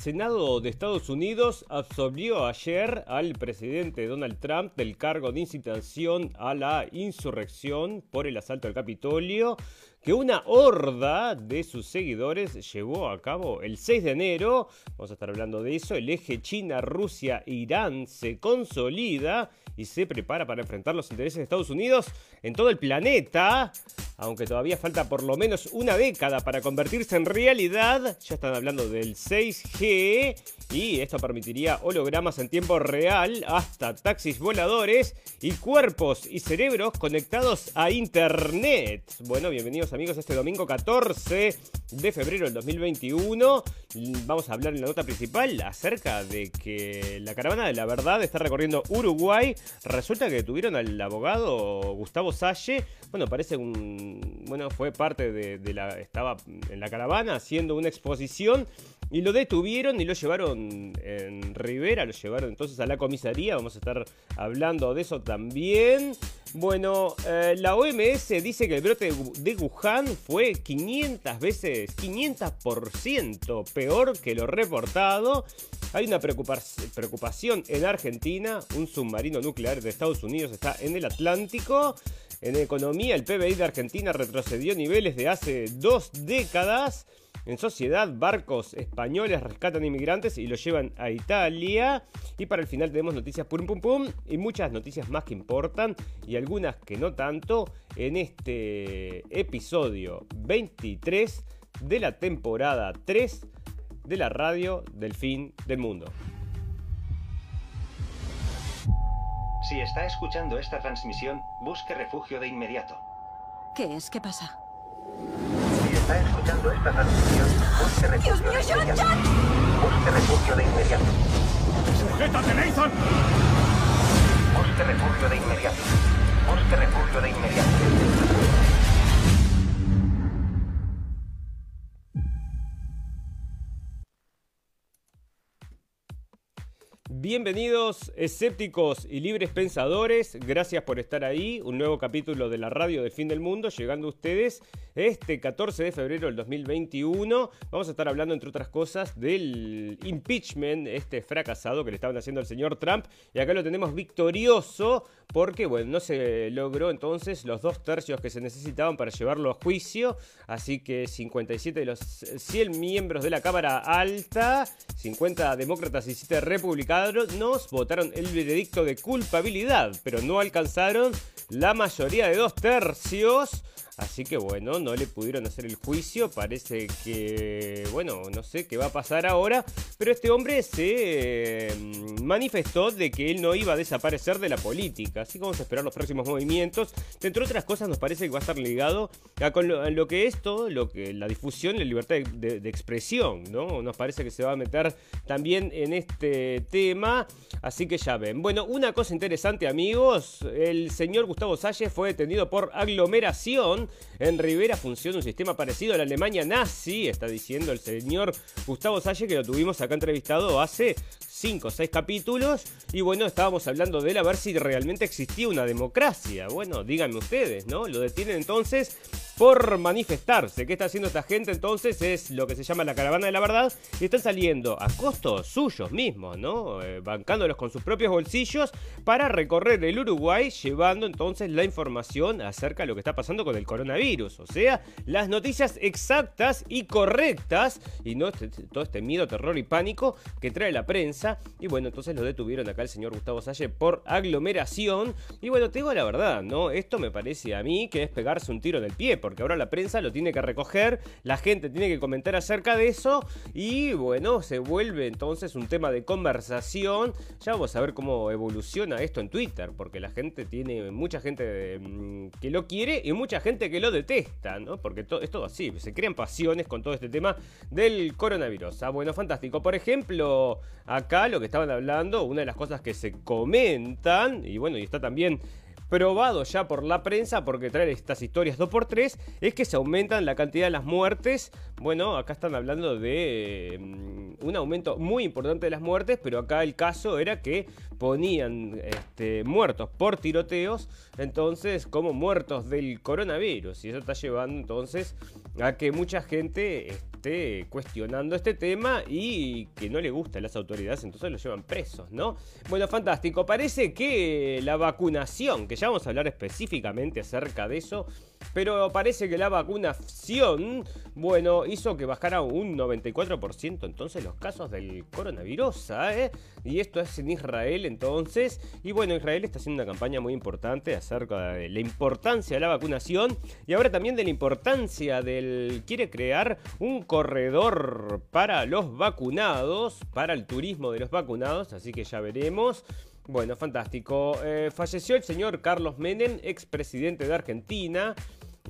Senado de Estados Unidos absolvió ayer al presidente Donald Trump del cargo de incitación a la insurrección por el asalto al Capitolio que una horda de sus seguidores llevó a cabo el 6 de enero. Vamos a estar hablando de eso. El eje China-Rusia-Irán se consolida y se prepara para enfrentar los intereses de Estados Unidos en todo el planeta. Aunque todavía falta por lo menos una década para convertirse en realidad, ya están hablando del 6G y esto permitiría hologramas en tiempo real hasta taxis voladores y cuerpos y cerebros conectados a Internet. Bueno, bienvenidos amigos este domingo 14 de febrero del 2021. Vamos a hablar en la nota principal acerca de que la caravana de la verdad está recorriendo Uruguay. Resulta que detuvieron al abogado Gustavo Salle. Bueno, parece un bueno, fue parte de, la, estaba en la caravana haciendo una exposición y lo detuvieron y lo llevaron en Rivera, lo llevaron entonces a la comisaría, vamos a estar hablando de eso también. Bueno, eh, la OMS dice que el brote de Wuhan fue 500 veces, 500% peor que lo reportado. Hay una preocupación en Argentina, un submarino nuclear de Estados Unidos está en el Atlántico. En economía, el PBI de Argentina retrocedió niveles de hace dos décadas. En sociedad, barcos españoles rescatan inmigrantes y los llevan a Italia. Y para el final tenemos noticias pum pum pum y muchas noticias más que importan y algunas que no tanto en este episodio 23 de la temporada 3 de la radio del fin del mundo. Si está escuchando esta transmisión, busque refugio de inmediato. ¿Qué es? ¿Qué pasa? Está escuchando esta transmisión, busque refugio de inmediato. Busque refugio de inmediato. ¡Sujétate, Nathan! Busque refugio de inmediato. Busque refugio de inmediato. Bienvenidos escépticos y libres pensadores, gracias por estar ahí, un nuevo capítulo de la radio del fin del mundo llegando a ustedes este 14 de febrero del 2021. Vamos a estar hablando entre otras cosas del impeachment, este fracasado que le estaban haciendo al señor Trump. Y acá lo tenemos victorioso porque bueno, no se logró entonces los dos tercios que se necesitaban para llevarlo a juicio, así que 57 de los 100 miembros de la Cámara Alta, 50 demócratas y 7 republicanos votaron el veredicto de culpabilidad, pero no alcanzaron la mayoría de dos tercios. Así que bueno, no le pudieron hacer el juicio. Parece que, bueno, no sé qué va a pasar ahora. Pero este hombre se mm, manifestó de que él no iba a desaparecer de la política. Así que vamos a esperar los próximos movimientos. Entre otras cosas, nos parece que va a estar ligado a, con lo, que es todo, lo que, la difusión la libertad de, expresión, ¿no? Nos parece que se va a meter también en este tema. Así que ya ven. Bueno, una cosa interesante, amigos. El señor Gustavo Salles fue detenido por aglomeración en Rivera funciona un sistema parecido a la Alemania nazi, está diciendo el señor Gustavo Salle, que lo tuvimos acá entrevistado hace 5 o 6 capítulos. Y bueno, estábamos hablando de él a ver si realmente existía una democracia. Bueno, díganme ustedes, ¿no? Lo detienen entonces por manifestarse. ¿Qué está haciendo esta gente entonces? Es lo que se llama la caravana de la verdad. Y están saliendo a costos suyos mismos, ¿no? Eh, bancándolos con sus propios bolsillos para recorrer el Uruguay, llevando entonces la información acerca de lo que está pasando con el coronavirus. O sea, las noticias exactas y correctas. Y no este, todo este miedo, terror y pánico que trae la prensa. Y bueno, entonces lo detuvieron acá el señor Gustavo Salle por aglomeración. Y bueno, te digo la verdad, ¿no? Esto me parece a mí que es pegarse un tiro en el pie porque ahora la prensa lo tiene que recoger, la gente tiene que comentar acerca de eso y bueno, se vuelve entonces un tema de conversación. Ya vamos a ver cómo evoluciona esto en Twitter, porque la gente tiene mucha gente mm, que lo quiere y mucha gente que lo detesta, ¿no? Porque es todo así, se crean pasiones con todo este tema del coronavirus. Ah, bueno, fantástico. Por ejemplo, acá lo que estaban hablando, una de las cosas que se comentan, y bueno, y está también probado ya por la prensa, porque trae estas historias 2x3, es que se aumentan la cantidad de las muertes. Bueno, acá están hablando de mm, un aumento muy importante de las muertes, pero acá el caso era que ponían este, muertos por tiroteos, entonces como muertos del coronavirus. Y eso está llevando entonces a que mucha gente esté cuestionando este tema y que no le gusta a las autoridades, entonces lo llevan presos, ¿no? Bueno, fantástico. Parece que la vacunación, que ya vamos a hablar específicamente acerca de eso, pero parece que la vacunación, bueno, hizo que bajara un 94% entonces los casos del coronavirus, ¿eh? Y esto es en Israel entonces. Y bueno, Israel está haciendo una campaña muy importante acerca de la importancia de la vacunación y ahora también de la importancia del... quiere crear un corredor para los vacunados, para el turismo de los vacunados, así que ya veremos. Bueno, fantástico. Eh, falleció el señor Carlos Menem, expresidente de Argentina.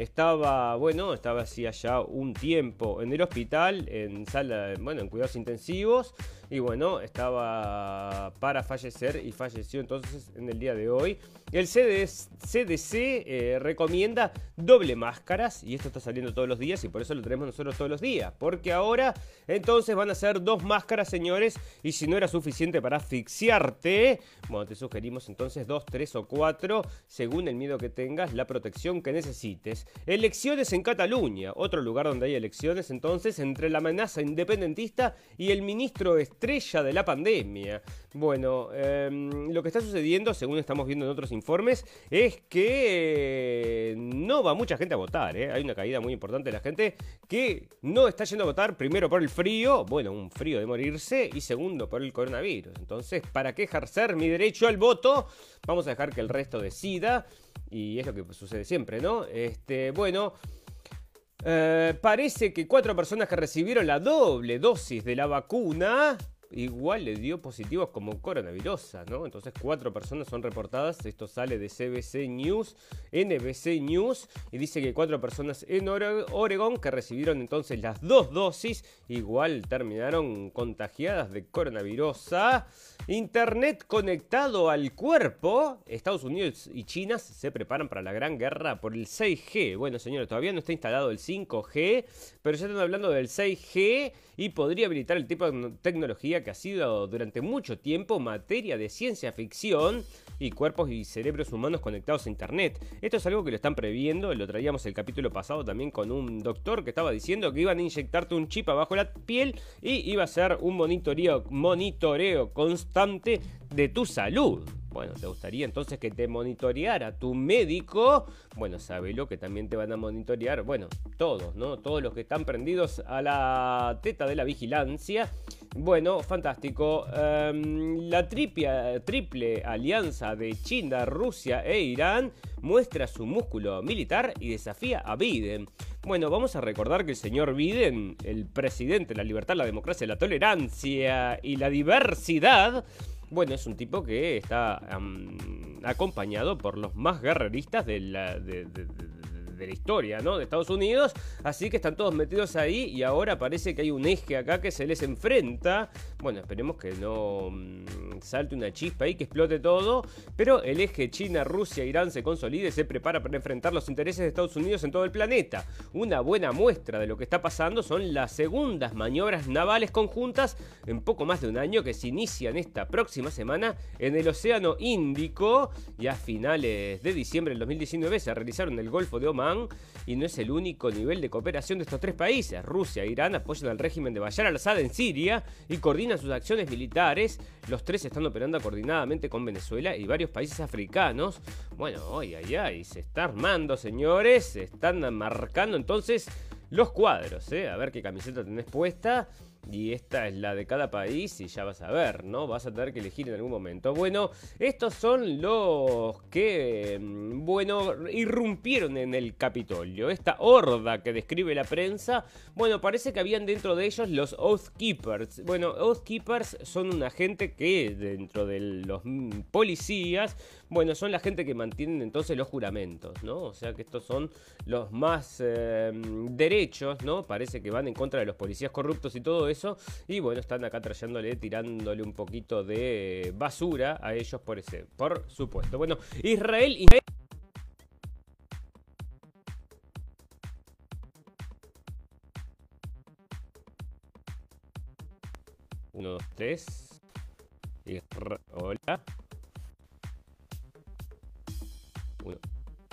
Estaba, bueno, estaba hacía ya un tiempo en el hospital, en sala, bueno, en cuidados intensivos. Y bueno, estaba para fallecer y falleció entonces en el día de hoy. El CDC eh, recomienda doble máscaras y esto está saliendo todos los días y por eso lo tenemos nosotros todos los días. Porque ahora entonces van a ser dos máscaras, señores, y si no era suficiente para asfixiarte, bueno, te sugerimos entonces dos, tres o cuatro, según el miedo que tengas, la protección que necesites. Elecciones en Cataluña, otro lugar donde hay elecciones entonces entre la amenaza independentista y el ministro estrella de la pandemia. Bueno, em, lo que está sucediendo, según estamos viendo en otros informes, es que no va mucha gente a votar. ¿eh? Hay una caída muy importante de la gente que no está yendo a votar, primero por el frío, bueno, un frío de morirse, y segundo por el coronavirus. Entonces, ¿para qué ejercer mi derecho al voto? Vamos a dejar que el resto decida. Y es lo que sucede siempre, ¿no? Este, bueno. Eh, parece que cuatro personas que recibieron la doble dosis de la vacuna igual le dio positivos como coronavirus, ¿no? Entonces cuatro personas son reportadas, esto sale de CBC News, NBC News, y dice que cuatro personas en Oregon que recibieron entonces las dos dosis, igual terminaron contagiadas de coronavirus. Internet conectado al cuerpo, Estados Unidos y China se preparan para la gran guerra por el 6G. Bueno, señores, todavía no está instalado el 5G, pero ya están hablando del 6G y podría habilitar el tipo de tecnología que ha sido durante mucho tiempo materia de ciencia ficción y cuerpos y cerebros humanos conectados a Internet. Esto es algo que lo están previendo, lo traíamos el capítulo pasado también con un doctor que estaba diciendo que iban a inyectarte un chip abajo la piel y iba a ser un monitoreo, monitoreo constante de tu salud. Bueno, ¿te gustaría entonces que te monitoreara tu médico? Bueno, lo que también te van a monitorear, bueno, todos, ¿no? Todos los que están prendidos a la teta de la vigilancia. Bueno, fantástico. Em, la triple alianza de China, Rusia e Irán muestra su músculo militar y desafía a Biden. Bueno, vamos a recordar que el señor Biden, el presidente de la libertad, la democracia, la tolerancia y la diversidad, bueno, es un tipo que está acompañado por los más guerreristas de la, de, de la historia, ¿no? De Estados Unidos. Así que están todos metidos ahí y ahora parece que hay un eje acá que se les enfrenta. Bueno, esperemos que no mm, salte una chispa ahí, que explote todo. Pero el eje China, Rusia, Irán se consolide y se prepara para enfrentar los intereses de Estados Unidos en todo el planeta. Una buena muestra de lo que está pasando son las segundas maniobras navales conjuntas en poco más de un año que se inician esta próxima semana en el Océano Índico y a finales de diciembre del 2019 se realizaron en el Golfo de Oman y no es el único nivel de cooperación de estos tres países. Rusia e Irán apoyan al régimen de Bashar al-Assad en Siria y coordinan sus acciones militares. Los tres están operando coordinadamente con Venezuela y varios países africanos. Bueno, ay, ay, ay, se está armando, señores. Se están marcando entonces los cuadros, ¿eh? A ver qué camiseta tenés puesta y esta es la de cada país y ya vas a ver, ¿no? Vas a tener que elegir en algún momento. Bueno, estos son los que, mm, bueno, irrumpieron en el Capitolio. Esta horda que describe la prensa, bueno, parece que habían dentro de ellos los Oath Keepers. Bueno, Oath Keepers son una gente que dentro de los mm, policías, bueno, son la gente que mantienen entonces los juramentos, ¿no? O sea que estos son los más eh, derechos, ¿no? Parece que van en contra de los policías corruptos y todo eso. Y bueno, están acá trayéndole, tirándole un poquito de basura a ellos por ese, por supuesto. Bueno, Israel... Israel 1, 2, 3. Hola.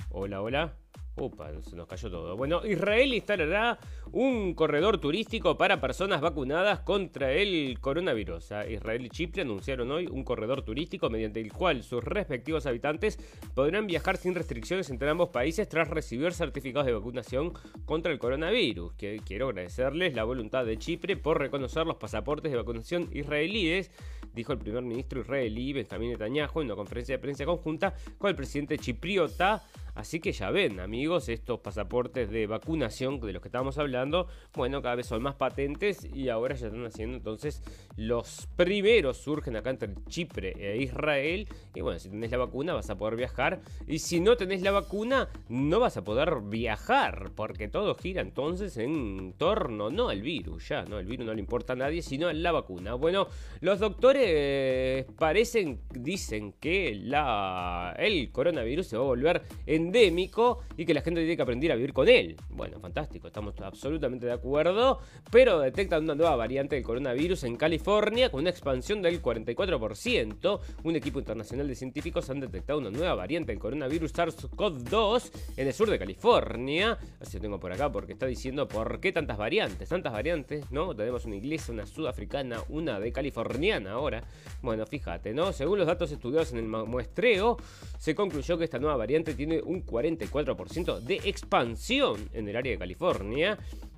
Hola, hola. Upa, se nos cayó todo. Bueno, Israel instalará un corredor turístico para personas vacunadas contra el coronavirus. Israel y Chipre anunciaron hoy un corredor turístico mediante el cual sus respectivos habitantes podrán viajar sin restricciones entre ambos países tras recibir certificados de vacunación contra el coronavirus. quiero agradecerles la voluntad de Chipre por reconocer los pasaportes de vacunación israelíes, dijo el primer ministro israelí Benjamín Netanyahu en una conferencia de prensa conjunta con el presidente chipriota Así que ya ven, amigos, estos pasaportes de vacunación de los que estábamos hablando, bueno, cada vez son más patentes y ahora ya están haciendo entonces los primeros surgen acá entre Chipre e Israel. Y bueno, si tenés la vacuna vas a poder viajar. Y si no tenés la vacuna, no vas a poder viajar. Porque todo gira entonces en torno, no al virus, ya, ¿no? El virus no le importa a nadie, sino a la vacuna. Bueno, los doctores parecen, dicen que la, el coronavirus se va a volver endémico y que la gente tiene que aprender a vivir con él. Bueno, fantástico, estamos absolutamente de acuerdo. Pero detectan una nueva variante del coronavirus en California con una expansión del 44%. Un equipo internacional de científicos han detectado una nueva variante del coronavirus SARS-CoV-2 en el sur de California. Así lo tengo por acá porque está diciendo por qué tantas variantes. Tantas variantes, ¿no? Tenemos una inglesa, una sudafricana, una de californiana ahora. Bueno, fíjate, ¿no? Según los datos estudiados en el muestreo, se concluyó que esta nueva variante tiene un 44% de expansión en el área de California.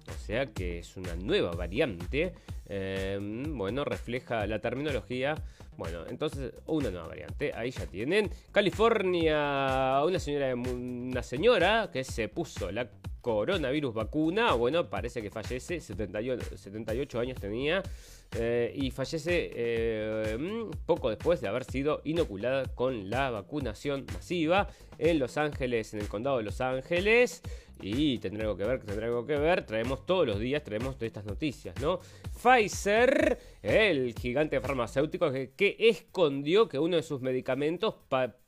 O sea que es una nueva variante. Em, bueno, refleja la terminología. Bueno, entonces una nueva variante. Ahí ya tienen. California, una señora, una señora que se puso la coronavirus vacuna. Bueno, parece que fallece. 78, años tenía. Eh, y fallece eh, poco después de haber sido inoculada con la vacunación masiva en Los Ángeles, en el condado de Los Ángeles. Y tendrá algo que ver, tendrá algo que ver. Traemos todos los días, traemos todas estas noticias, ¿no? Pfizer, el gigante farmacéutico que, escondió que uno de sus medicamentos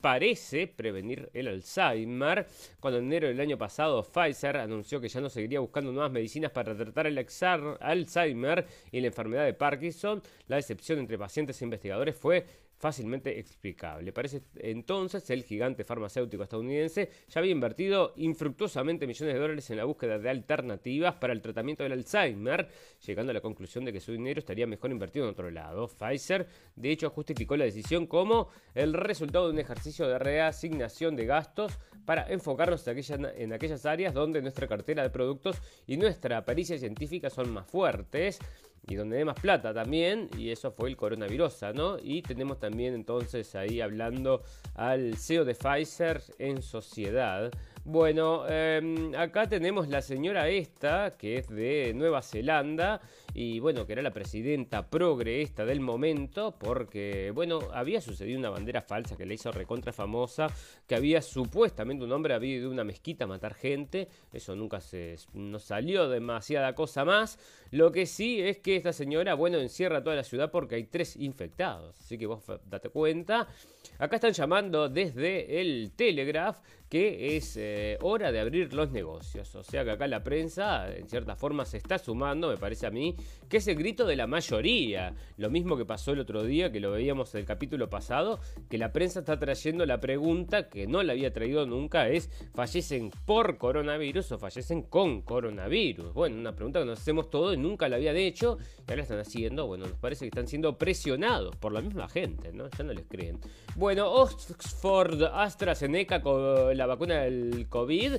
parece prevenir el Alzheimer. Cuando en enero del año pasado Pfizer anunció que ya no seguiría buscando nuevas medicinas para tratar el Alzheimer y la enfermedad de Parkinson, la decepción entre pacientes e investigadores fue fácilmente explicable. Parece entonces el gigante farmacéutico estadounidense ya había invertido infructuosamente millones de dólares en la búsqueda de alternativas para el tratamiento del Alzheimer, llegando a la conclusión de que su dinero estaría mejor invertido en otro lado. Pfizer, de hecho, justificó la decisión como el resultado de un ejercicio de reasignación de gastos para enfocarnos en aquellas áreas donde nuestra cartera de productos y nuestra pericia científica son más fuertes y donde dé más plata también, y eso fue el coronavirus, ¿no? Y tenemos también entonces ahí hablando al CEO de Pfizer en sociedad. Bueno, em, acá tenemos la señora esta, que es de Nueva Zelanda, y bueno, que era la presidenta progre esta del momento, porque bueno, había sucedido una bandera falsa que le hizo recontra famosa, que había supuestamente un hombre había ido a una mezquita a matar gente, eso nunca se no salió demasiada cosa más, lo que sí es que esta señora, bueno, encierra toda la ciudad porque hay tres infectados, así que vos date cuenta. Acá están llamando desde el Telegraph que es eh, hora de abrir los negocios. O sea que acá la prensa, en cierta forma, se está sumando, me parece a mí, que es el grito de la mayoría. Lo mismo que pasó el otro día, que lo veíamos en el capítulo pasado, que la prensa está trayendo la pregunta que no la había traído nunca, es ¿fallecen por coronavirus o fallecen con coronavirus? Bueno, una pregunta que nos hacemos todos y nunca la habían hecho, y ahora están haciendo, bueno, nos parece que están siendo presionados por la misma gente, ¿no? Ya no les creen. Bueno, Oxford AstraZeneca con la vacuna del COVID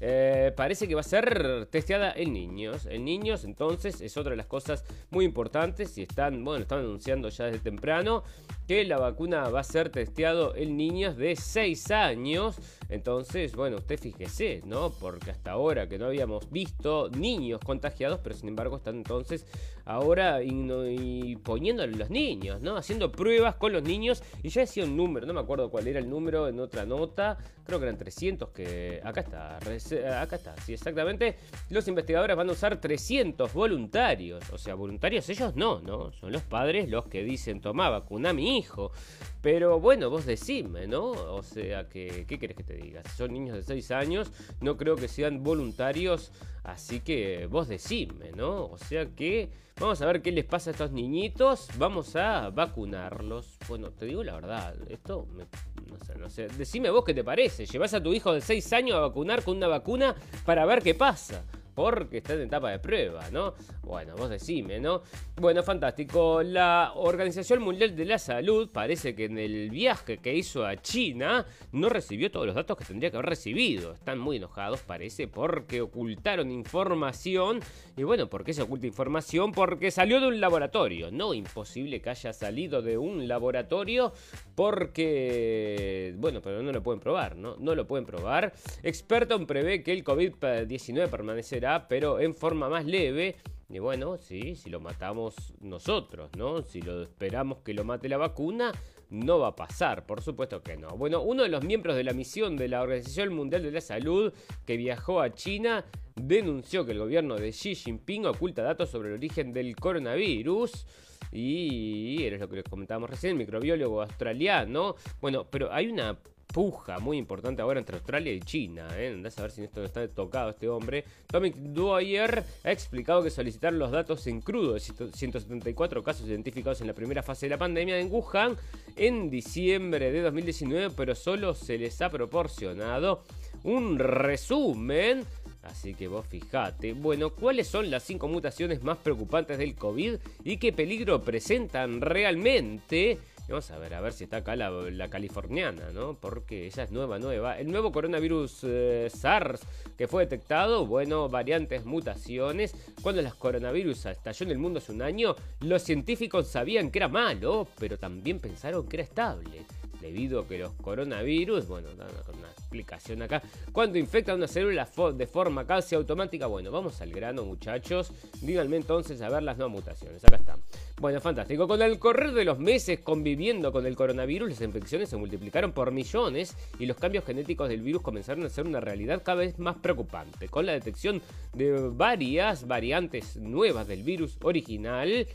eh, parece que va a ser testeada en niños. En niños, entonces, es otra de las cosas muy importantes. Y están, bueno, están anunciando ya desde temprano que la vacuna va a ser testeado en niños de 6 años. Entonces, bueno, usted fíjese, ¿no? Porque hasta ahora que no habíamos visto niños contagiados, pero sin embargo están entonces ahora y, poniéndole los niños, ¿no? Haciendo pruebas con los niños. Y ya decía un número, no me acuerdo cuál era el número en otra nota. Creo que eran 300 que... Acá está, acá está, sí, exactamente. Los investigadores van a usar 300 voluntarios. O sea, voluntarios ellos no, ¿no? Son los padres los que dicen, toma, vacuna a mi hijo. Pero bueno, vos decime, ¿no? O sea, que, ¿qué querés que te diga? Si son niños de 6 años, no creo que sean voluntarios Así que vos decime, ¿no? O sea que vamos a ver qué les pasa a estos niñitos. Vamos a vacunarlos. Bueno, te digo la verdad, esto no sé, no sé. Decime vos qué te parece. Llevas a tu hijo de 6 años a vacunar con una vacuna para ver qué pasa porque está en etapa de prueba, ¿no? Bueno, vos decime, ¿no? Bueno, fantástico. La Organización Mundial de la Salud parece que en el viaje que hizo a China no recibió todos los datos que tendría que haber recibido. Están muy enojados, parece, porque ocultaron información. Y bueno, ¿por qué se oculta información? Porque salió de un laboratorio. No, imposible que haya salido de un laboratorio porque, bueno, pero no lo pueden probar, ¿no? No lo pueden probar. Experto prevé que el COVID-19 permanecerá pero en forma más leve. Y bueno, sí, si lo matamos nosotros, ¿no? Si lo esperamos que lo mate la vacuna, no va a pasar, por supuesto que no. Bueno, uno de los miembros de la misión de la Organización Mundial de la Salud que viajó a China denunció que el gobierno de Xi Jinping oculta datos sobre el origen del coronavirus. Y eres lo que les comentábamos recién, microbiólogo australiano. Bueno, pero hay una puja muy importante ahora entre Australia y China. ¿eh? A ver si esto está tocado este hombre. Tommy Dwyer ha explicado que solicitaron los datos en crudo de 174 casos identificados en la primera fase de la pandemia en Wuhan en diciembre de 2019, pero solo se les ha proporcionado un resumen. Así que vos fijate. Bueno, ¿cuáles son las cinco mutaciones más preocupantes del COVID y qué peligro presentan realmente? Vamos a ver, a ver si está acá la, californiana, ¿no? Porque esa es nueva, nueva. El nuevo coronavirus eh, SARS que fue detectado, bueno, variantes, mutaciones. Cuando el coronavirus estalló en el mundo hace un año, los científicos sabían que era malo, pero también pensaron que era estable debido a que los coronavirus, bueno, dan una explicación acá, cuando infectan una célula de forma casi automática, bueno, vamos al grano muchachos, díganme entonces a ver las nuevas mutaciones, acá están. Bueno, fantástico, con el correr de los meses conviviendo con el coronavirus, las infecciones se multiplicaron por millones y los cambios genéticos del virus comenzaron a ser una realidad cada vez más preocupante, con la detección de varias variantes nuevas del virus original,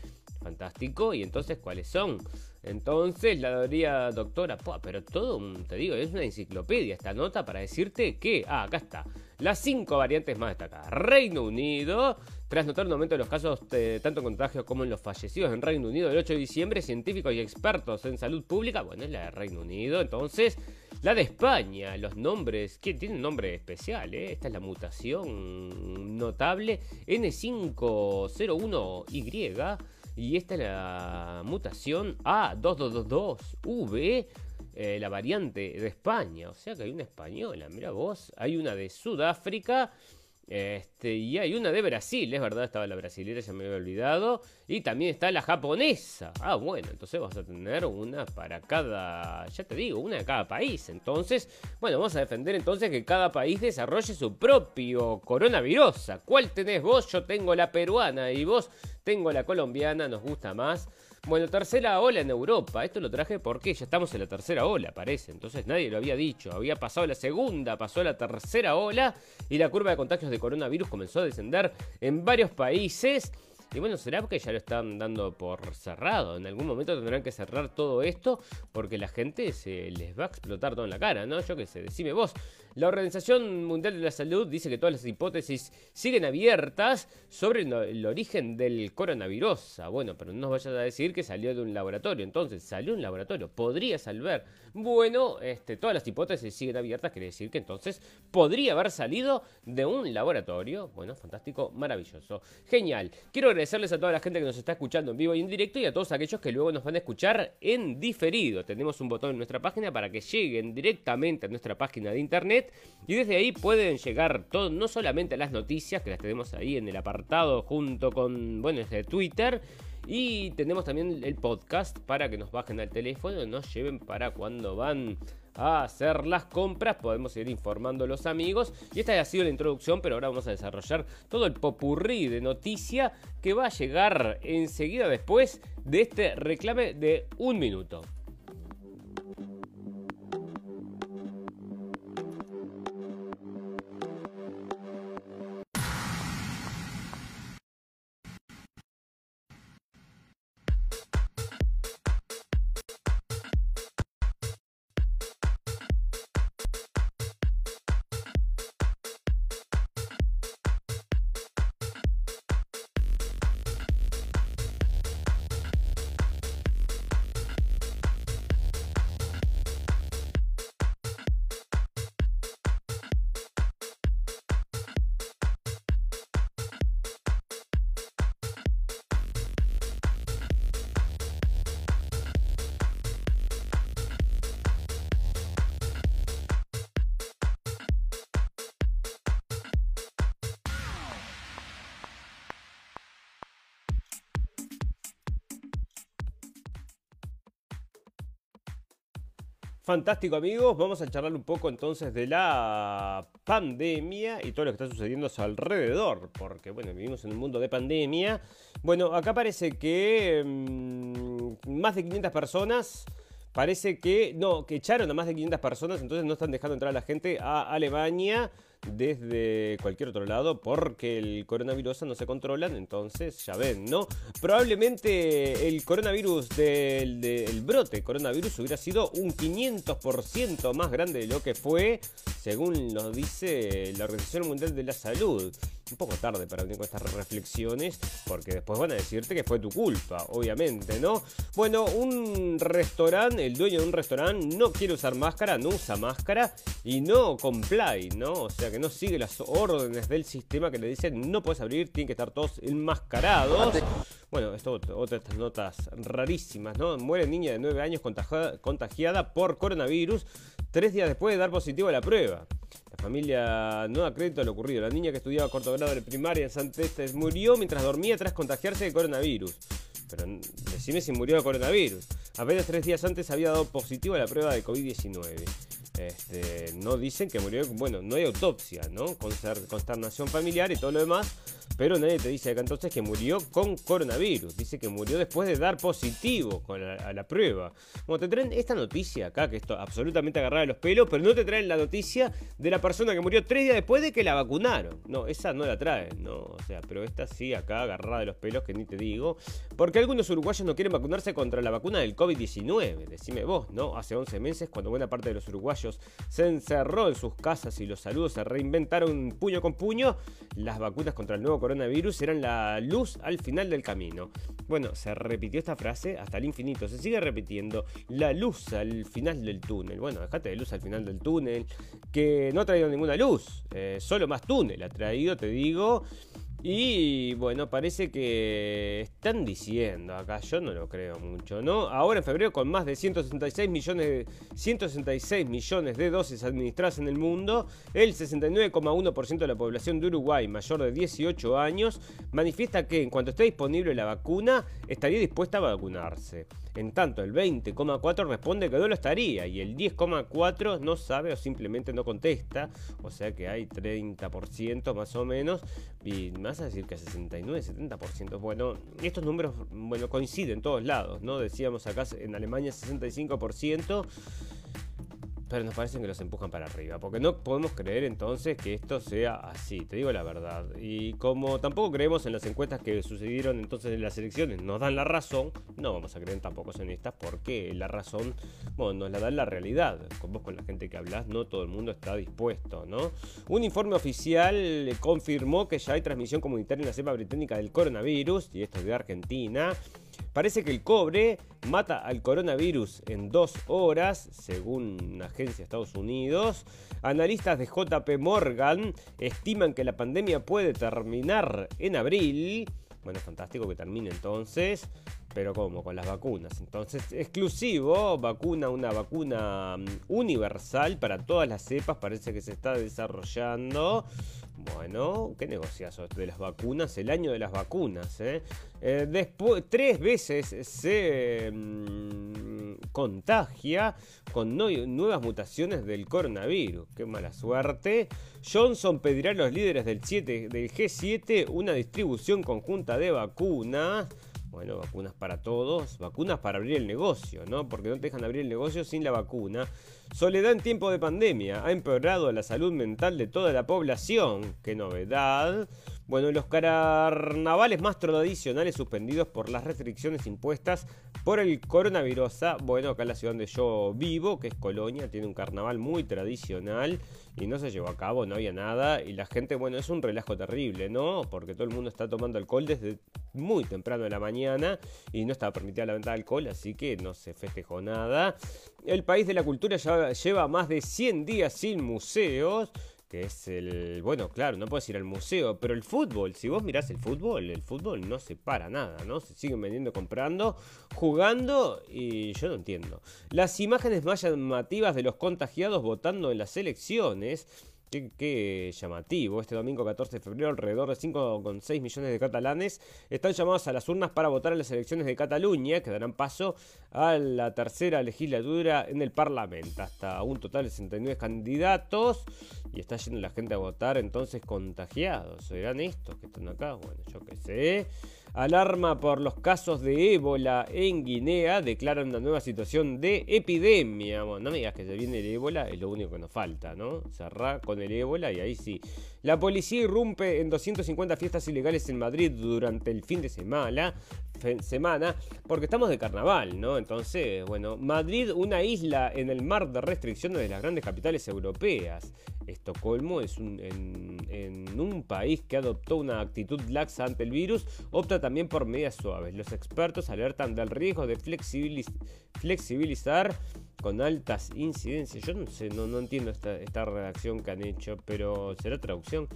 fantástico, y entonces, ¿cuáles son? Entonces la teoría doctora, pero todo, te digo, es una enciclopedia esta nota para decirte que, ah, acá está, las cinco variantes más destacadas. Reino Unido, tras notar un aumento de los casos tanto contagio como en los fallecidos en Reino Unido el 8 de diciembre, científicos y expertos en salud pública, bueno, es la de Reino Unido, entonces la de España, los nombres, que tiene un nombre especial, ¿eh? esta es la mutación notable N501Y y esta es la mutación A2222V, eh, la variante de España. O sea que hay una española, mira vos. Hay una de Sudáfrica este, y hay una de Brasil, es verdad, estaba la brasilera, ya me había olvidado. Y también está la japonesa. Ah, bueno, entonces vas a tener una para cada, ya te digo, una de cada país. Entonces, bueno, vamos a defender entonces que cada país desarrolle su propio coronavirus. ¿Cuál tenés vos? Yo tengo la peruana y vos tengo la colombiana, nos gusta más. Bueno, tercera ola en Europa. Esto lo traje porque ya estamos en la tercera ola, parece. Entonces nadie lo había dicho. Había pasado la segunda, pasó la tercera ola y la curva de contagios de coronavirus comenzó a descender en varios países. Y bueno, será porque ya lo están dando por cerrado. En algún momento tendrán que cerrar todo esto porque la gente se les va a explotar todo en la cara, ¿no? Yo qué sé, decime vos. La Organización Mundial de la Salud dice que todas las hipótesis siguen abiertas sobre el origen del coronavirus. Ah, bueno, pero no nos vayas a decir que salió de un laboratorio. Entonces, salió de un laboratorio. Podría salvar. Bueno, este, todas las hipótesis siguen abiertas. Quiere decir que entonces podría haber salido de un laboratorio. Bueno, fantástico, maravilloso. Genial. Quiero agradecerles a toda la gente que nos está escuchando en vivo y en directo y a todos aquellos que luego nos van a escuchar en diferido. Tenemos un botón en nuestra página para que lleguen directamente a nuestra página de internet y desde ahí pueden llegar todo, no solamente las noticias, que las tenemos ahí en el apartado junto con, bueno, desde Twitter. Y tenemos también el podcast para que nos bajen al teléfono nos lleven para cuando van a hacer las compras. Podemos ir informando a los amigos. Y esta ha sido la introducción, pero ahora vamos a desarrollar todo el popurrí de noticia que va a llegar enseguida después de este reclame de un minuto. Fantástico amigos, vamos a charlar un poco entonces de la pandemia y todo lo que está sucediendo a su alrededor, porque bueno, vivimos en un mundo de pandemia. Bueno, acá parece que mm, más de 500 personas, parece que, no, que echaron a más de 500 personas, entonces no están dejando entrar a la gente a Alemania desde cualquier otro lado porque el coronavirus no se controlan, entonces ya ven, ¿no? Probablemente el coronavirus del, brote coronavirus hubiera sido un 500% más grande de lo que fue, según lo dice la Organización Mundial de la Salud un poco tarde para venir con estas reflexiones, porque después van a decirte que fue tu culpa, obviamente, ¿no? Bueno, un restaurante, el dueño de un restaurante no quiere usar máscara, no usa máscara y no comply, ¿no? O sea que no sigue las órdenes del sistema que le dicen no puedes abrir, tienen que estar todos enmascarados. Bueno, esto otra de estas notas rarísimas, ¿no? Muere niña de 9 años contagiada por coronavirus tres días después de dar positivo a la prueba. Familia no acredita lo ocurrido. La niña que estudiaba cuarto grado de primaria en Santestes murió mientras dormía tras contagiarse de coronavirus. Pero decime si murió de coronavirus. Apenas tres días antes había dado positivo a la prueba de COVID-19. Este, no dicen que murió, bueno, no hay autopsia, ¿no? Consternación familiar y todo lo demás, pero nadie te dice acá entonces que murió con coronavirus. Dice que murió después de dar positivo a la prueba. Bueno, te traen esta noticia acá, que esto absolutamente agarrada de los pelos, pero no te traen la noticia de la persona que murió tres días después de que la vacunaron. No, esa no la traen, ¿no? O sea, pero esta sí, acá agarrada de los pelos, que ni te digo. Porque algunos uruguayos no quieren vacunarse contra la vacuna del COVID-19. Decime vos, ¿no? Hace 11 meses, cuando buena parte de los uruguayos se encerró en sus casas y los saludos se reinventaron puño con puño, las vacunas contra el nuevo coronavirus eran la luz al final del camino. Bueno, se repitió esta frase hasta el infinito, se sigue repitiendo, la luz al final del túnel. Bueno, dejate de luz al final del túnel, que no ha traído ninguna luz, eh, solo más túnel ha traído, te digo. Y bueno, parece que están diciendo acá, yo no lo creo mucho, ¿no? Ahora en febrero con más de 166 millones de, 166 millones de dosis administradas en el mundo, el 69,1% de la población de Uruguay mayor de 18 años manifiesta que en cuanto esté disponible la vacuna estaría dispuesta a vacunarse. En tanto, el 20,4 responde que no lo estaría y el 10,4 no sabe o simplemente no contesta, o sea que hay 30% más o menos y más a decir que 69, 70%. Bueno, estos números bueno, coinciden en todos lados, ¿no? Decíamos acá en Alemania 65% pero nos parece que los empujan para arriba, porque no podemos creer entonces que esto sea así, te digo la verdad. Y como tampoco creemos en las encuestas que sucedieron entonces en las elecciones, nos dan la razón, no vamos a creer tampoco en estas, porque la razón, bueno, nos la da la realidad. Con vos, con la gente que hablas, no todo el mundo está dispuesto, ¿no? Un informe oficial confirmó que ya hay transmisión comunitaria en la cepa británica del coronavirus, y esto es de Argentina. Parece que el cobre mata al coronavirus en dos horas, según una agencia de Estados Unidos. Analistas de JP Morgan estiman que la pandemia puede terminar en abril. Bueno, fantástico que termine entonces. Pero ¿cómo? Con las vacunas. Entonces, exclusivo, vacuna, una vacuna mm, universal para todas las cepas, parece que se está desarrollando. Bueno, qué negociazo de las vacunas, el año de las vacunas. ¿eh? eh después, tres veces se mm, contagia con nuevas mutaciones del coronavirus. Qué mala suerte. Johnson pedirá a los líderes del, 7, del G7 una distribución conjunta de vacunas. Bueno, vacunas para todos, vacunas para abrir el negocio, ¿no? Porque no te dejan abrir el negocio sin la vacuna. Soledad en tiempo de pandemia ha empeorado la salud mental de toda la población. ¡Qué novedad! Bueno, los carnavales más tradicionales suspendidos por las restricciones impuestas por el coronavirus. Bueno, acá en la ciudad donde yo vivo, que es Colonia, tiene un carnaval muy tradicional y no se llevó a cabo, no había nada. Y la gente, bueno, es un relajo terrible, ¿no? Porque todo el mundo está tomando alcohol desde muy temprano de la mañana y no estaba permitida la venta de alcohol, así que no se festejó nada. El país de la cultura ya lleva más de 100 días sin museos que es el... Bueno, claro, no puedes ir al museo, pero el fútbol, si vos mirás el fútbol, el fútbol no se para nada, ¿no? Se siguen vendiendo, comprando, jugando y yo no entiendo. Las imágenes más llamativas de los contagiados votando en las elecciones Qué, llamativo. Este domingo 14 de febrero, alrededor de 5,6 millones de catalanes están llamados a las urnas para votar en las elecciones de Cataluña, que darán paso a la tercera legislatura en el Parlamento. Hasta un total de 69 candidatos. Y está yendo la gente a votar, entonces contagiados. ¿Serán estos que están acá? Bueno, yo qué sé. Alarma por los casos de ébola en Guinea. Declaran una nueva situación de epidemia. Bueno, no me digas que se viene el ébola, es lo único que nos falta, ¿no? Cerrar con el ébola y ahí sí. La policía irrumpe en 250 fiestas ilegales en Madrid durante el fin de. Semana, porque estamos de carnaval, ¿no? Entonces, bueno, Madrid, una isla en el mar de restricciones de las grandes capitales europeas. Estocolmo es un, en, un país que adoptó una actitud laxa ante el virus, opta también por medidas suaves. Los expertos alertan del riesgo de flexibilizar con altas incidencias. Yo no sé, no, no entiendo esta, esta redacción que han hecho, pero será traducción.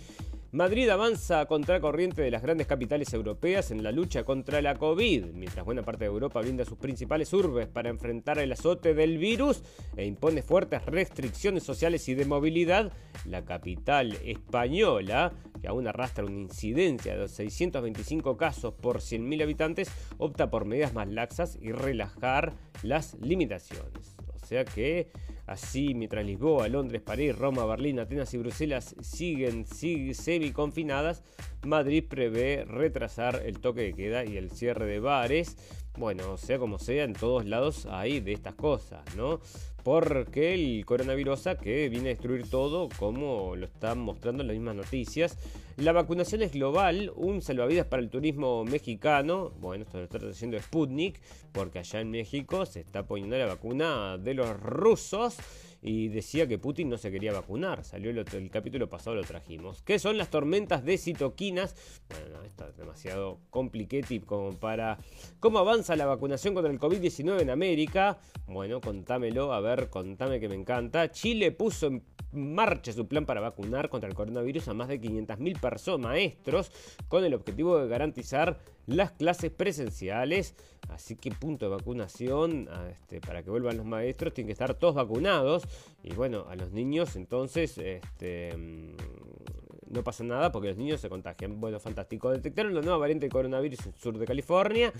Madrid avanza contra corriente de las grandes capitales europeas en la lucha contra la COVID, mientras buena parte de Europa brinda sus principales urbes para enfrentar el azote del virus e impone fuertes restricciones sociales y de movilidad, la capital española, que aún arrastra una incidencia de 625 casos por 100.000 habitantes, opta por medidas más laxas y relajar las limitaciones. O sea que Así, mientras Lisboa, Londres, París, Roma, Berlín, Atenas y Bruselas siguen semi-confinadas, Madrid prevé retrasar el toque de queda y el cierre de bares. Bueno, sea como sea, en todos lados hay de estas cosas, ¿no? Porque el coronavirus que viene a destruir todo, como lo están mostrando las mismas noticias. La vacunación es global, un salvavidas para el turismo mexicano. Bueno, esto lo está haciendo Sputnik, porque allá en México se está poniendo la vacuna de los rusos y decía que Putin no se quería vacunar. Salió el, capítulo pasado, lo trajimos. ¿Qué son las tormentas de citoquinas? Bueno, esto es demasiado compliquete como para... ¿Cómo avanza la vacunación contra el COVID-19 en América? Bueno, contámelo, a ver, contame que me encanta. Chile puso en marcha su plan para vacunar contra el coronavirus a más de 500.000 personas, maestros, con el objetivo de garantizar las clases presenciales. Así que punto de vacunación, este, para que vuelvan los maestros, tienen que estar todos vacunados. Y bueno, a los niños entonces este, mm, no pasa nada porque los niños se contagian. Bueno, fantástico. Detectaron la nueva variante de coronavirus en el sur de California.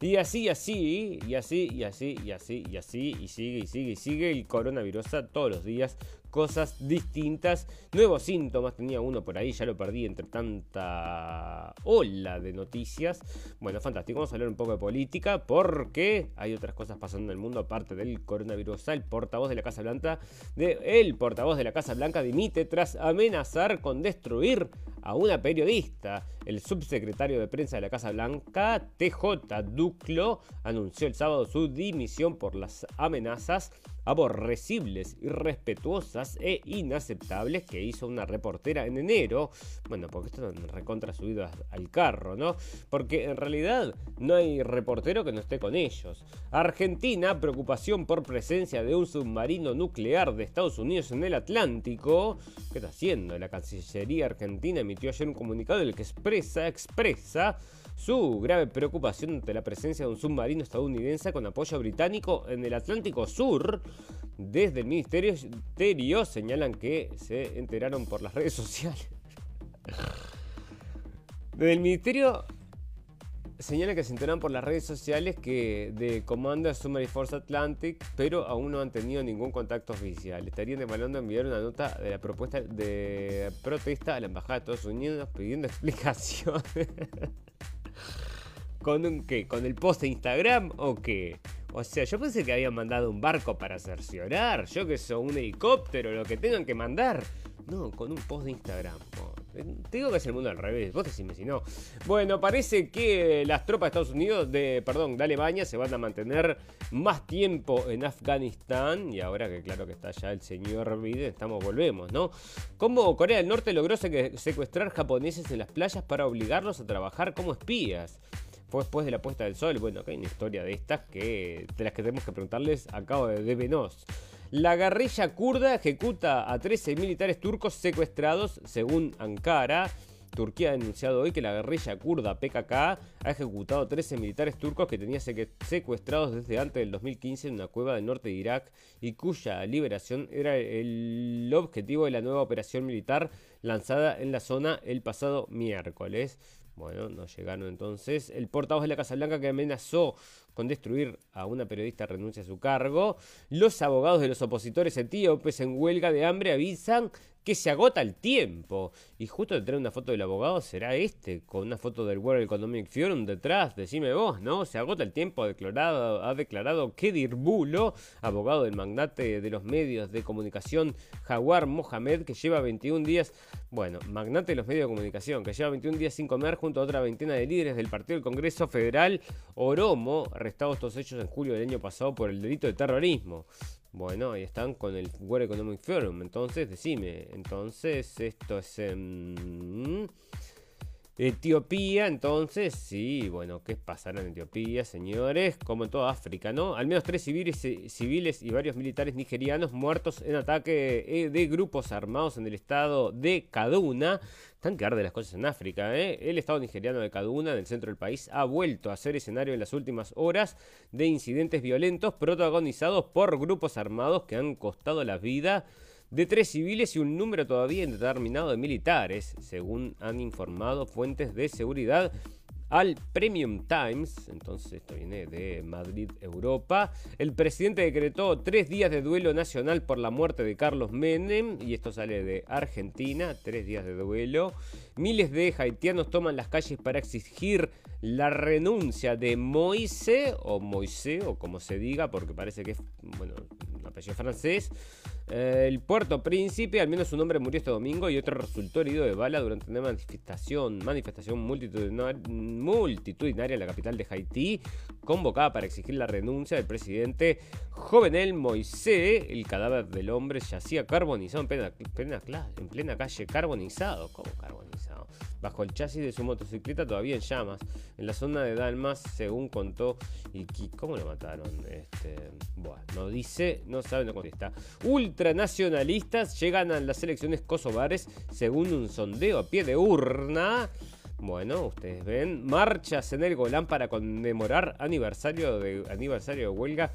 Y así, así, y así, y así, y así, y así, y sigue, y sigue, y sigue el coronavirus todos los días cosas distintas. Nuevos síntomas, tenía uno por ahí, ya lo perdí entre tanta ola de noticias. Bueno, fantástico, vamos a hablar un poco de política porque hay otras cosas pasando en el mundo aparte del coronavirus. El portavoz de la Casa Blanca, el portavoz de la Casa Blanca dimite tras amenazar con destruir a una periodista. El subsecretario de prensa de la Casa Blanca, TJ Duclo, anunció el sábado su dimisión por las amenazas aborrecibles, irrespetuosas e inaceptables que hizo una reportera en enero. Bueno, porque esto es recontra subido al carro, ¿no? Porque en realidad no hay reportero que no esté con ellos. Argentina, preocupación por presencia de un submarino nuclear de Estados Unidos en el Atlántico. ¿Qué está haciendo? La Cancillería Argentina emitió ayer un comunicado en el que expresa, expresa su grave preocupación ante la presencia de un submarino estadounidense con apoyo británico en el Atlántico Sur. Desde el Ministerio señalan que se enteraron por las redes sociales. Desde el Ministerio señalan que se enteraron por las redes sociales que de Commander Submarine Force Atlantic, pero aún no han tenido ningún contacto oficial. Estarían evaluando enviar una nota de la propuesta de protesta a la Embajada de Estados Unidos pidiendo explicaciones. ¿Con un qué? ¿Con el post de Instagram o qué? O sea, yo pensé que habían mandado un barco para cerciorar, yo que soy un helicóptero, lo que tengan que mandar. No, con un post de Instagram. te digo que es el mundo al revés, vos decime si no. Bueno, parece que las tropas de Estados Unidos, de, perdón, de Alemania, se van a mantener más tiempo en Afganistán. Y ahora que claro que está ya el señor Biden, estamos, volvemos, ¿no? Como Corea del Norte logró secuestrar japoneses en las playas para obligarlos a trabajar como espías fue después de la puesta del sol. Bueno, acá hay una historia de estas que de las que tenemos que preguntarles a cabo de Venos. La guerrilla kurda ejecuta a 13 militares turcos secuestrados, según Ankara. Turquía ha denunciado hoy que la guerrilla kurda PKK ha ejecutado 13 militares turcos que tenía secuestrados desde antes del 2015 en una cueva del norte de Irak y cuya liberación era el objetivo de la nueva operación militar lanzada en la zona el pasado miércoles. Bueno, no llegaron entonces. El portavoz de la Casa Blanca que amenazó con destruir a una periodista renuncia a su cargo. Los abogados de los opositores etíopes en huelga de hambre avisan que se agota el tiempo. Y justo detrás de una foto del abogado será este, con una foto del World Economic Forum detrás, decime vos, ¿no? Se agota el tiempo, ha declarado, ha declarado Kedir Bulo, abogado del magnate de los medios de comunicación Jaguar Mohamed, que lleva 21 días, bueno, magnate de los medios de comunicación, que lleva 21 días sin comer junto a otra veintena de líderes del Partido del Congreso Federal Oromo, arrestados todos ellos en julio del año pasado por el delito de terrorismo. Bueno, ahí están con el World Economic Forum. Entonces, decime, entonces esto es en Etiopía, entonces, sí, bueno, ¿qué pasará en Etiopía, señores? Como en toda África, ¿no? Al menos tres civiles, civiles y varios militares nigerianos muertos en ataque eh, de grupos armados en el estado de Kaduna. Están que de las cosas en África, ¿eh? El estado nigeriano de Kaduna, en el centro del país, ha vuelto a ser escenario en las últimas horas de incidentes violentos protagonizados por grupos armados que han costado la vida de tres civiles y un número todavía indeterminado de militares, según han informado fuentes de seguridad al Premium Times, entonces esto viene de Madrid, Europa. El presidente decretó tres días de duelo nacional por la muerte de Carlos Menem, y esto sale de Argentina, tres días de duelo. Miles de haitianos toman las calles para exigir la renuncia de Moise, o Moise, o como se diga, porque parece que es, bueno, un apellido francés. Eh, el Puerto Príncipe, al menos un hombre murió este domingo y otro resultó herido de bala durante una manifestación, manifestación multitudinaria en la capital de Haití, convocada para exigir la renuncia del presidente Jovenel Moisés. El cadáver del hombre yacía carbonizado en plena, en plena calle, carbonizado. ¿Cómo carbonizado? Bajo el chasis de su motocicleta todavía en llamas, en la zona de Dalmas, según contó. ¿Y cómo lo mataron? Este, bueno, no dice, no sabe, no contesta. Ultranacionalistas llegan a las elecciones kosovares según un sondeo a pie de urna. Bueno, ustedes ven, marchas en el Golán para conmemorar aniversario de, aniversario huelga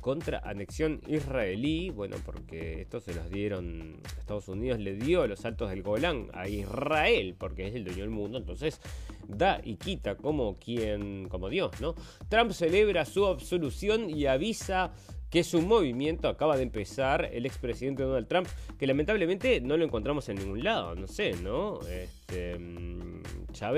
contra anexión israelí, bueno, porque esto se los dieron, Estados Unidos le dio los altos del Golán a Israel, porque es el dueño del mundo, entonces da y quita como quien, como Dios, ¿no? Trump celebra su absolución y avisa que su movimiento acaba de empezar el expresidente Donald Trump, que lamentablemente no lo encontramos en ningún lado, no sé, ¿no? Este, mm, ya.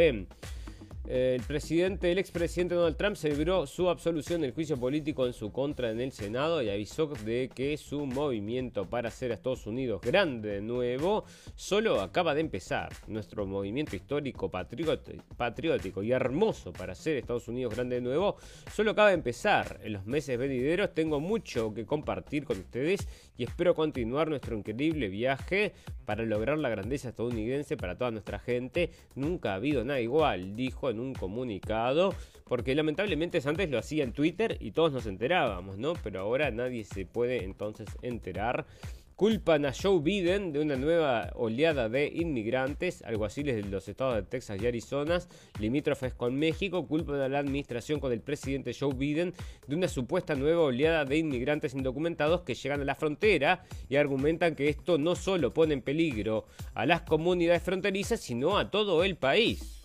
El presidente, el expresidente Donald Trump celebró su absolución del juicio político en su contra en el Senado y avisó de que su movimiento para hacer a Estados Unidos grande de nuevo solo acaba de empezar. Nuestro movimiento histórico, patriótico y hermoso para hacer Estados Unidos grande de nuevo solo acaba de empezar. En los meses venideros tengo mucho que compartir con ustedes y espero continuar nuestro increíble viaje para lograr la grandeza estadounidense para toda nuestra gente. Nunca ha habido nada igual, dijo en un comunicado, porque lamentablemente antes lo hacía en Twitter y todos nos enterábamos, ¿no? Pero ahora nadie se puede entonces enterar. Culpan a Joe Biden de una nueva oleada de inmigrantes, alguaciles de los estados de Texas y Arizona, limítrofes con México, culpan a la administración con el presidente Joe Biden de una supuesta nueva oleada de inmigrantes indocumentados que llegan a la frontera y argumentan que esto no solo pone en peligro a las comunidades fronterizas, sino a todo el país.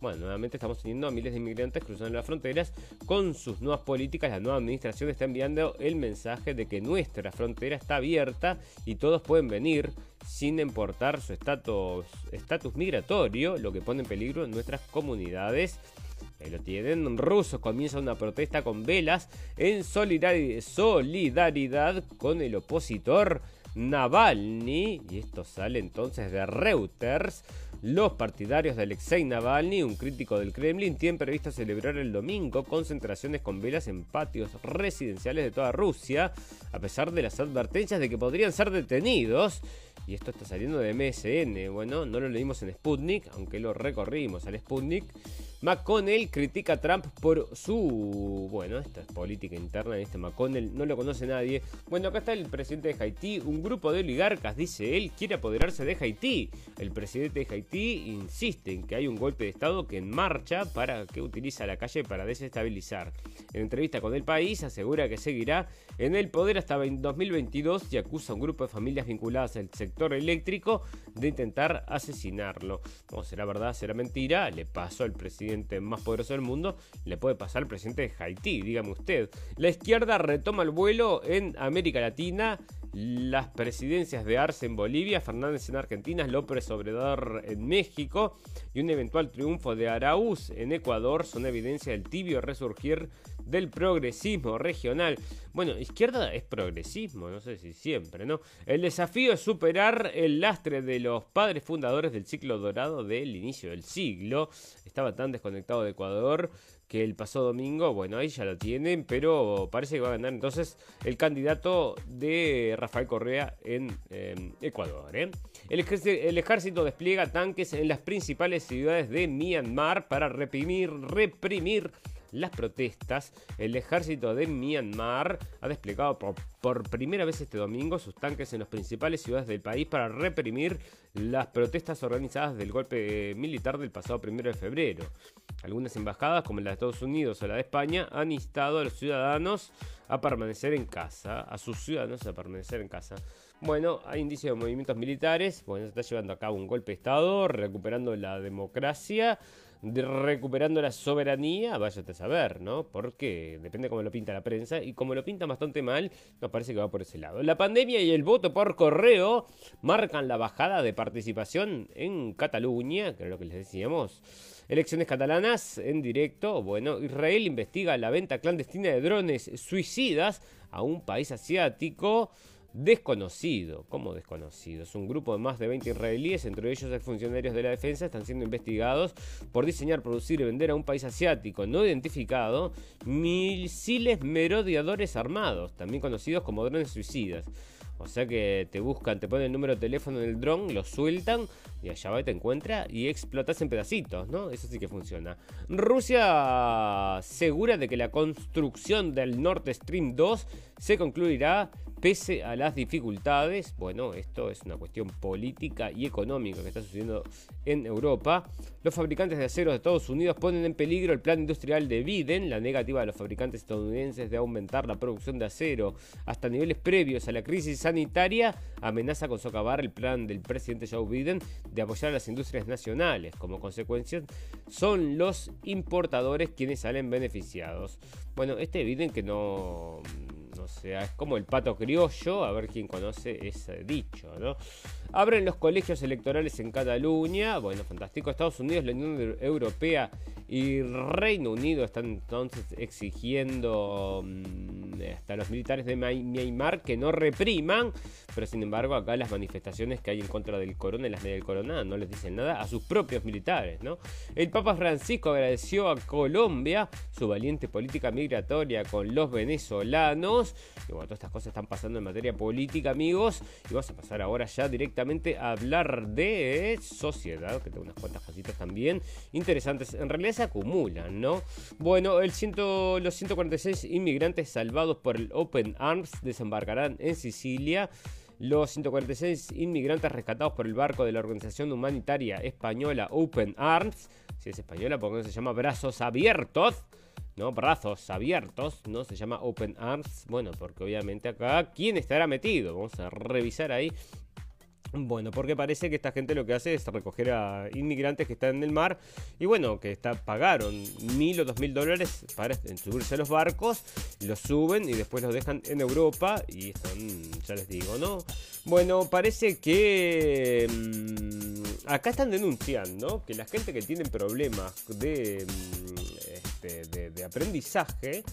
Bueno, nuevamente estamos teniendo a miles de inmigrantes cruzando las fronteras. Con sus nuevas políticas, la nueva administración está enviando el mensaje de que nuestra frontera está abierta y todos pueden venir sin importar su estatus, migratorio, lo que pone en peligro nuestras comunidades. Ahí lo tienen. Rusos comienza una protesta con velas en solidaridad con el opositor Navalny. Y esto sale entonces de Reuters. Los partidarios de Alexei Navalny, un crítico del Kremlin, tienen previsto celebrar el domingo concentraciones con velas en patios residenciales de toda Rusia, a pesar de las advertencias de que podrían ser detenidos. Y esto está saliendo de MSN. Bueno, no lo leímos en Sputnik, aunque lo recorrimos al Sputnik. McConnell critica a Trump por su. Bueno, esta es política interna de este McConnell, no lo conoce nadie. Bueno, acá está el presidente de Haití. Un grupo de oligarcas, dice él, quiere apoderarse de Haití. El presidente de Haití insiste en que hay un golpe de Estado que en marcha para que utiliza la calle para desestabilizar. En entrevista con el país, asegura que seguirá en el poder hasta 2022 y acusa a un grupo de familias vinculadas al sector eléctrico de intentar asesinarlo. No será verdad, será mentira. Le pasó al presidente más poderoso del mundo, le puede pasar al presidente de Haití, dígame usted. La izquierda retoma el vuelo en América Latina las presidencias de Arce en Bolivia, Fernández en Argentina, López Obrador en México y un eventual triunfo de Araúz en Ecuador son evidencia del tibio resurgir del progresismo regional. Bueno, izquierda es progresismo, no sé si siempre, ¿no? El desafío es superar el lastre de los padres fundadores del ciclo dorado del inicio del siglo. Estaba tan desconectado de Ecuador que el pasado domingo, bueno, ahí ya lo tienen, pero parece que va a ganar entonces el candidato de Rafael Correa en em, Ecuador. ¿eh? El, el, ejército despliega tanques en las principales ciudades de Myanmar para reprimir, reprimir las protestas, el ejército de Myanmar ha desplegado por, primera vez este domingo sus tanques en las principales ciudades del país para reprimir las protestas organizadas del golpe militar del pasado primero de febrero. Algunas embajadas, como la de Estados Unidos o la de España, han instado a los ciudadanos a permanecer en casa, a sus ciudadanos a permanecer en casa. Bueno, hay indicios de movimientos militares, bueno, se está llevando a cabo un golpe de Estado, recuperando la democracia recuperando la soberanía, váyate a saber, ¿no? Porque depende cómo lo pinta la prensa y como lo pinta bastante mal, nos parece que va por ese lado. La pandemia y el voto por correo marcan la bajada de participación en Cataluña, que lo que les decíamos. Elecciones catalanas en directo. Bueno, Israel investiga la venta clandestina de drones suicidas a un país asiático desconocido. ¿Cómo desconocido? Es un grupo de más de 20 israelíes, entre ellos funcionarios de la defensa, están siendo investigados por diseñar, producir y vender a un país asiático no identificado misiles merodeadores armados, también conocidos como drones suicidas. O sea que te buscan, te ponen el número de teléfono en el dron, lo sueltan y allá va y te encuentra y explotas en pedacitos, ¿no? Eso sí que funciona. Rusia segura de que la construcción del Nord Stream 2 se concluirá Pese a las dificultades, bueno, esto es una cuestión política y económica que está sucediendo en Europa, los fabricantes de acero de Estados Unidos ponen en peligro el plan industrial de Biden, la negativa de los fabricantes estadounidenses de aumentar la producción de acero hasta niveles previos a la crisis sanitaria, amenaza con socavar el plan del presidente Joe Biden de apoyar a las industrias nacionales. Como consecuencia, son los importadores quienes salen beneficiados. Bueno, este Biden que no sea, es como el pato criollo, a ver quién conoce ese dicho, ¿no? Abren los colegios electorales en Cataluña, bueno, fantástico. Estados Unidos, la Unión Europea y Reino Unido están entonces exigiendo mm, hasta los militares de Myanmar que no repriman, pero sin embargo acá las manifestaciones que hay en contra del corona y las del corona no les dicen nada a sus propios militares, ¿no? El Papa Francisco agradeció a Colombia su valiente política migratoria con los venezolanos. Y bueno, todas estas cosas están pasando en materia política, amigos. Y vamos a pasar ahora ya directamente a hablar de sociedad, que tengo unas cuantas casitas también interesantes. En realidad se acumulan, ¿no? Bueno, el ciento, los 146 inmigrantes salvados por el Open Arms desembarcarán en Sicilia. Los 146 inmigrantes rescatados por el barco de la organización humanitaria española Open Arms, si es española, porque se llama Brazos Abiertos, ¿no? Brazos abiertos, ¿no? Se llama Open Arms. Bueno, porque obviamente acá, ¿quién estará metido? Vamos a revisar ahí bueno, porque parece que esta gente lo que hace es recoger a inmigrantes que están en el mar y bueno, que está, pagaron mil o dos mil dólares para subirse a los barcos, los suben y después los dejan en Europa y están, ya les digo, ¿no? Bueno, parece que mm, acá están denunciando que la gente que tiene problemas de, mm, este, de aprendizaje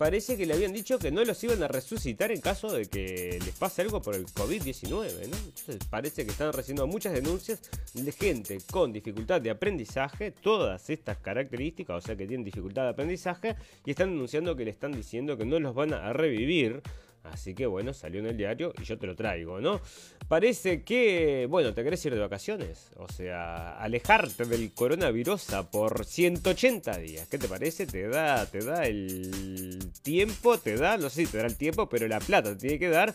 parece que le habían dicho que no los iban a resucitar en caso de que les pase algo por el COVID-19, ¿no? Entonces parece que están recibiendo muchas denuncias de gente con dificultad de aprendizaje, todas estas características, o sea que tienen dificultad de aprendizaje, y están denunciando que le están diciendo que no los van a revivir Así que bueno, salió en el diario y yo te lo traigo, ¿no? Parece que, bueno, te querés ir de vacaciones. O sea, alejarte del coronavirus por 180 días. ¿Qué te parece? Te da, te da el tiempo, te da, no sé si te da el tiempo, pero la plata te tiene que dar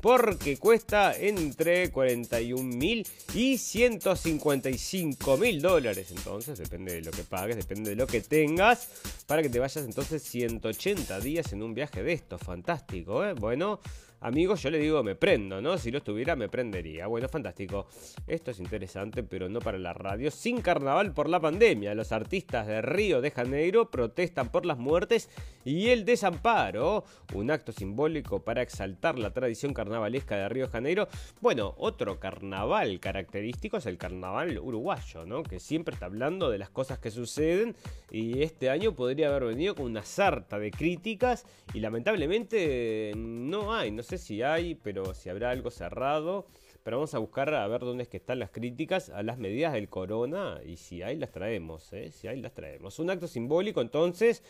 porque cuesta entre 41 mil y 155 mil dólares. Entonces, depende de lo que pagues, depende de lo que tengas, para que te vayas entonces 180 días en un viaje de esto. Fantástico, ¿eh? Bueno. Amigos, yo le digo, me prendo, ¿no? Si lo estuviera, me prendería. Bueno, fantástico. Esto es interesante, pero no para la radio. Sin carnaval por la pandemia. Los artistas de Río de Janeiro protestan por las muertes y el desamparo. Un acto simbólico para exaltar la tradición carnavalesca de Río de Janeiro. Bueno, otro carnaval característico es el carnaval uruguayo, ¿no? Que siempre está hablando de las cosas que suceden. Y este año podría haber venido con una sarta de críticas. Y lamentablemente no hay, no sé si hay, pero si habrá algo cerrado. Pero vamos a buscar a ver dónde es que están las críticas a las medidas del corona y si hay las traemos, ¿eh? si hay las traemos. Un acto simbólico entonces,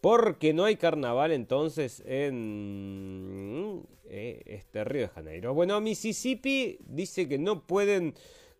porque no hay carnaval entonces en eh, este Río de Janeiro. Bueno, Mississippi dice que no pueden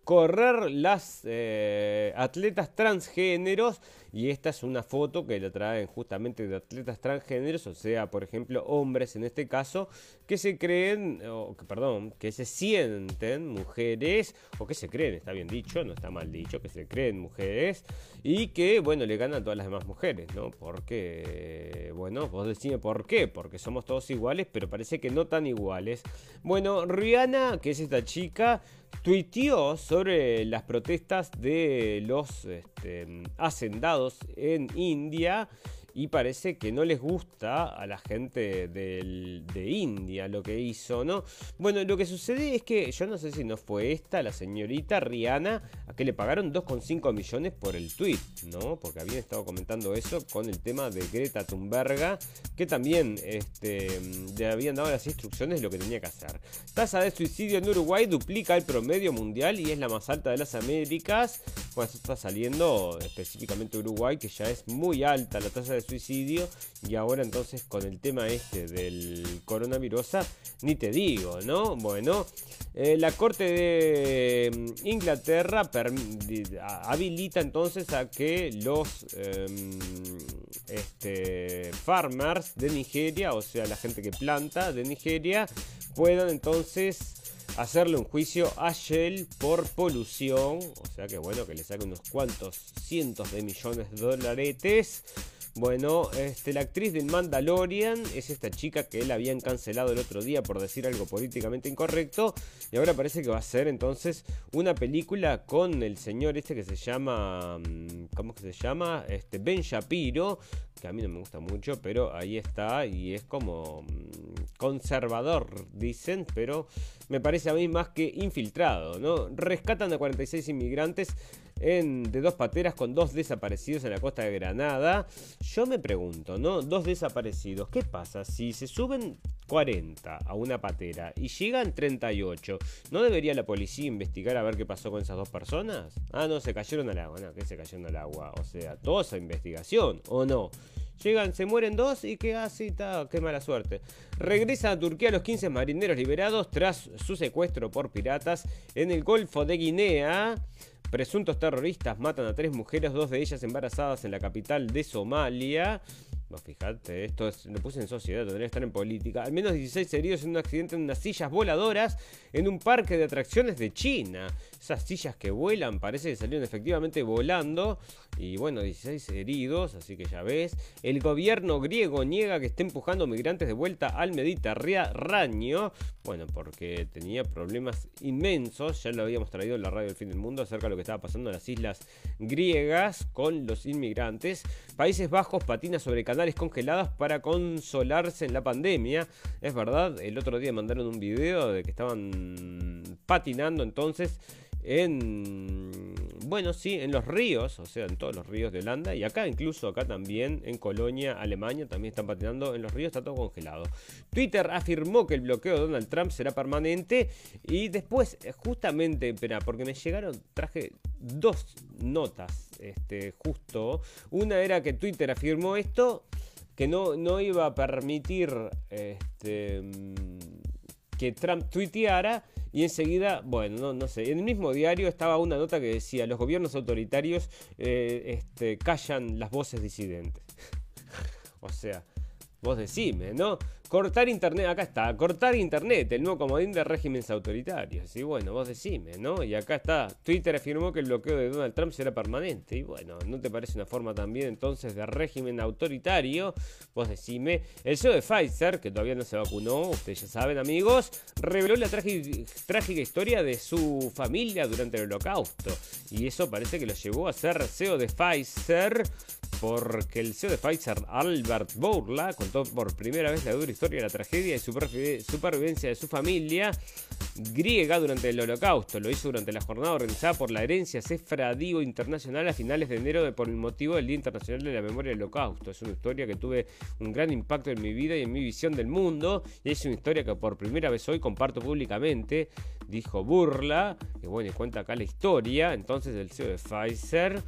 correr las eh, atletas transgéneros y esta es una foto que la traen justamente de atletas transgéneros, o sea, por ejemplo, hombres en este caso, que se creen, o perdón, que se sienten mujeres, o que se creen, está bien dicho, no está mal dicho, que se creen mujeres, y que, bueno, le ganan a todas las demás mujeres, ¿no? Porque, bueno, vos decime por qué, porque somos todos iguales, pero parece que no tan iguales. Bueno, Rihanna, que es esta chica, tuiteó sobre las protestas de los este, hacendados en India y parece que no les gusta a la gente de India lo que hizo, ¿no? Bueno, lo que sucede es que yo no sé si no fue esta, la señorita Rihanna, a que le pagaron 2,5 millones por el tweet, ¿no? Porque habían estado comentando eso con el tema de Greta Thunberg, que también este, le habían dado las instrucciones de lo que tenía que hacer. Tasa de suicidio en Uruguay duplica el promedio mundial y es la más alta de las Américas. Bueno, está saliendo específicamente Uruguay, que ya es muy alta la tasa de suicidio y ahora entonces con el tema este del coronavirus, ni te digo, ¿no? Bueno, eh, la Corte de mm, Inglaterra habilita entonces a que los em, este, farmers de Nigeria, o sea, la gente que planta de Nigeria, puedan entonces hacerle un juicio a Shell por polución, o sea que bueno, que le saque unos cuantos cientos de millones de dolaretes bueno, este, la actriz del Mandalorian es esta chica que él habían cancelado el otro día por decir algo políticamente incorrecto. Y ahora parece que va a ser entonces una película con el señor este que se llama. Mm, ¿Cómo que se llama? Este, Ben Shapiro. Que a mí no me gusta mucho, pero ahí está. Y es como mm, conservador, dicen. Pero me parece a mí más que infiltrado, ¿no? Rescatan a 46 inmigrantes de dos pateras con dos desaparecidos en la costa de Granada. Yo me pregunto, ¿no? Dos desaparecidos. ¿Qué pasa si se suben 40 a una patera y llegan 38? ¿No debería la policía investigar a ver qué pasó con esas dos personas? Ah, no, se cayeron al agua. No, que se cayeron al agua. O sea, toda esa investigación, ¿o no? Llegan, se mueren dos y qué así, está, qué mala suerte. Regresan a Turquía los 15 marineros liberados tras su secuestro por piratas en el Golfo de Guinea. Presuntos terroristas matan a tres mujeres, dos de ellas embarazadas en la capital de Somalia. No, fíjate, esto es, lo puse en sociedad, tendría que estar en política. Al menos 16 heridos en un accidente en unas sillas voladoras en un parque de atracciones de China. Esas sillas que vuelan, parece que salieron efectivamente volando. Y bueno, 16 heridos, así que ya ves. El gobierno griego niega que esté empujando migrantes de vuelta al Mediterráneo. Bueno, porque tenía problemas inmensos. Ya lo habíamos traído en la radio del fin del mundo acerca de lo que estaba pasando en las islas griegas con los inmigrantes. Países Bajos patina sobre canales congelados para consolarse en la pandemia. Es verdad, el otro día mandaron un video de que estaban patinando entonces en, bueno, sí, en los ríos, o sea, en todos los ríos de Holanda y acá, incluso acá también, en Colonia, Alemania, también están patinando en los ríos, está todo congelado. Twitter afirmó que el bloqueo de Donald Trump será permanente y después, eh, justamente, espera, porque me llegaron, traje dos notas, este, justo. Una era que Twitter afirmó esto que no, no iba a permitir este, mm, que Trump tuiteara y enseguida, bueno, no, sé, en el mismo diario estaba una nota que decía, los gobiernos autoritarios eh, este, callan las voces disidentes. o sea, vos decime, ¿no? Cortar internet, acá está, cortar internet, el nuevo comodín de regímenes autoritarios. Y bueno, vos decime, ¿no? Y acá está, Twitter afirmó que el bloqueo de Donald Trump será permanente. Y bueno, ¿no te parece una forma también entonces de régimen autoritario? Vos decime, el CEO de Pfizer, que todavía no se vacunó, ustedes ya saben amigos, reveló la trágica historia de su familia durante el holocausto. Y eso parece que lo llevó a ser CEO de Pfizer porque el CEO de Pfizer, Albert Bourla, contó por primera vez la dura historia de la tragedia y supervivencia de su familia griega durante el holocausto. Lo hizo durante la jornada organizada por la herencia sefradío internacional a finales de enero por el motivo del Día Internacional de la Memoria del Holocausto. Es una historia que tuve un gran impacto en mi vida y en mi visión del mundo y es una historia que por primera vez hoy comparto públicamente, dijo Burla, que bueno, y cuenta acá la historia entonces del CEO de Pfizer.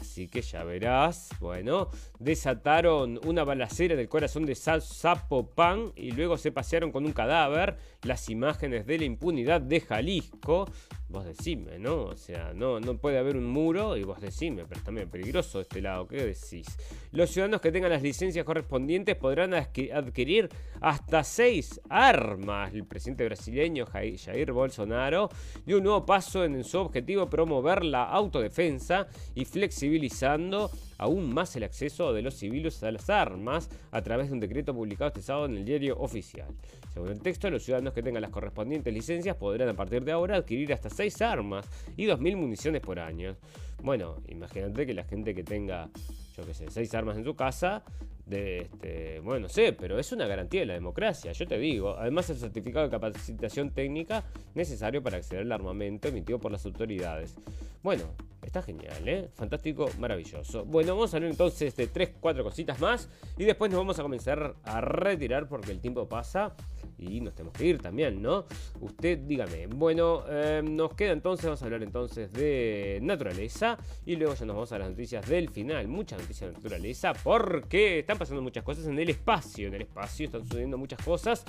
Así que ya verás. Bueno, desataron una balacera en el corazón de Zapopan y luego se pasearon con un cadáver. Las imágenes de la impunidad de Jalisco vos decime, ¿no? O sea, no, no puede haber un muro y vos decime, pero es también peligroso este lado, ¿qué decís? Los ciudadanos que tengan las licencias correspondientes podrán adquirir hasta seis armas. El presidente brasileño Jair Bolsonaro dio un nuevo paso en su objetivo promover la autodefensa y flexibilizando aún más el acceso de los civiles a las armas a través de un decreto publicado este sábado en el diario oficial. Según el texto, los ciudadanos que tengan las correspondientes licencias podrán a partir de ahora adquirir hasta 6 armas y 2.000 municiones por año. Bueno, imagínate que la gente que tenga, yo qué sé, 6 armas en su casa, de este, bueno, no sé, pero es una garantía de la democracia, yo te digo. Además, el certificado de capacitación técnica necesario para acceder al armamento emitido por las autoridades. Bueno, está genial, ¿eh? Fantástico, maravilloso. Bueno, vamos a hablar entonces de 3, 4 cositas más y después nos vamos a comenzar a retirar porque el tiempo pasa y nos tenemos que ir también, ¿no? Usted dígame. Bueno, eh, nos queda entonces, vamos a hablar entonces de naturaleza y luego ya nos vamos a las noticias del final. Muchas noticias de naturaleza porque están pasando muchas cosas en el espacio. En el espacio están sucediendo muchas cosas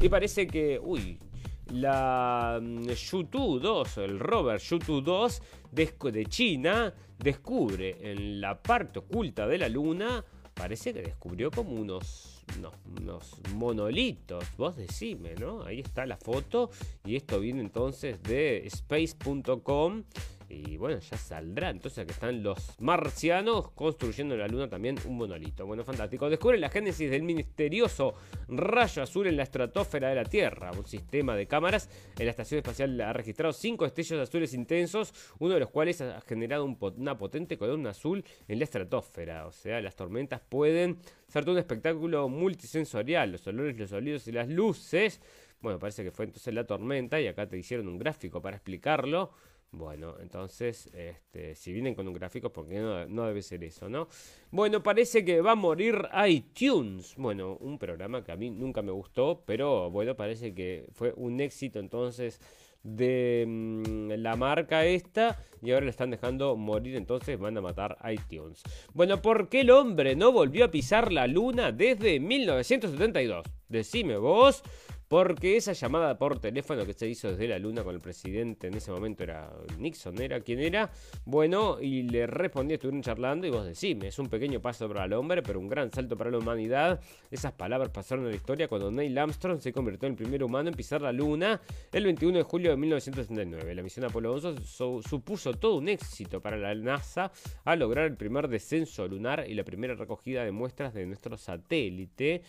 y parece que, uy, la mm, Yutu 2, el rover Yutu 2 de China, descubre en la parte oculta de la Luna, parece que descubrió como unos unos monolitos, vos decime, ¿no? Ahí está la foto y esto viene entonces de space.com y bueno, ya saldrá. Entonces que están los marcianos construyendo en la luna también un monolito. Bueno, fantástico. Descubre la génesis del misterioso rayo azul en la estratosfera de la Tierra. Un sistema de cámaras en la estación espacial ha registrado cinco destellos azules intensos, uno de los cuales ha generado una potente columna azul en la estratosfera. O sea, las tormentas pueden ser todo un espectáculo multisensorial. Los olores, los sonidos y las luces. Bueno, parece que fue entonces la tormenta y acá te hicieron un gráfico para explicarlo. Bueno, entonces, este, si vienen con un gráfico, porque no, no, debe ser eso, ¿no? Bueno, parece que va a morir iTunes. Bueno, un programa que a mí nunca me gustó, pero bueno, parece que fue un éxito entonces de mm, la marca esta y ahora le están dejando morir, entonces van a matar iTunes. Bueno, ¿por qué el hombre no volvió a pisar la luna desde 1972? Decime vos. Porque esa llamada por teléfono que se hizo desde la luna con el presidente en ese momento era Nixon, ¿era quién era? Bueno, y le respondí, estuvieron charlando y vos decime, es un pequeño paso para el hombre, pero un gran salto para la humanidad. Esas palabras pasaron a la historia cuando Neil Armstrong se convirtió en el primer humano en pisar la luna el 21 de julio de 1969. La misión Apolo 11 supuso todo un éxito para la NASA al lograr el primer descenso lunar y la primera recogida de muestras de nuestro satélite.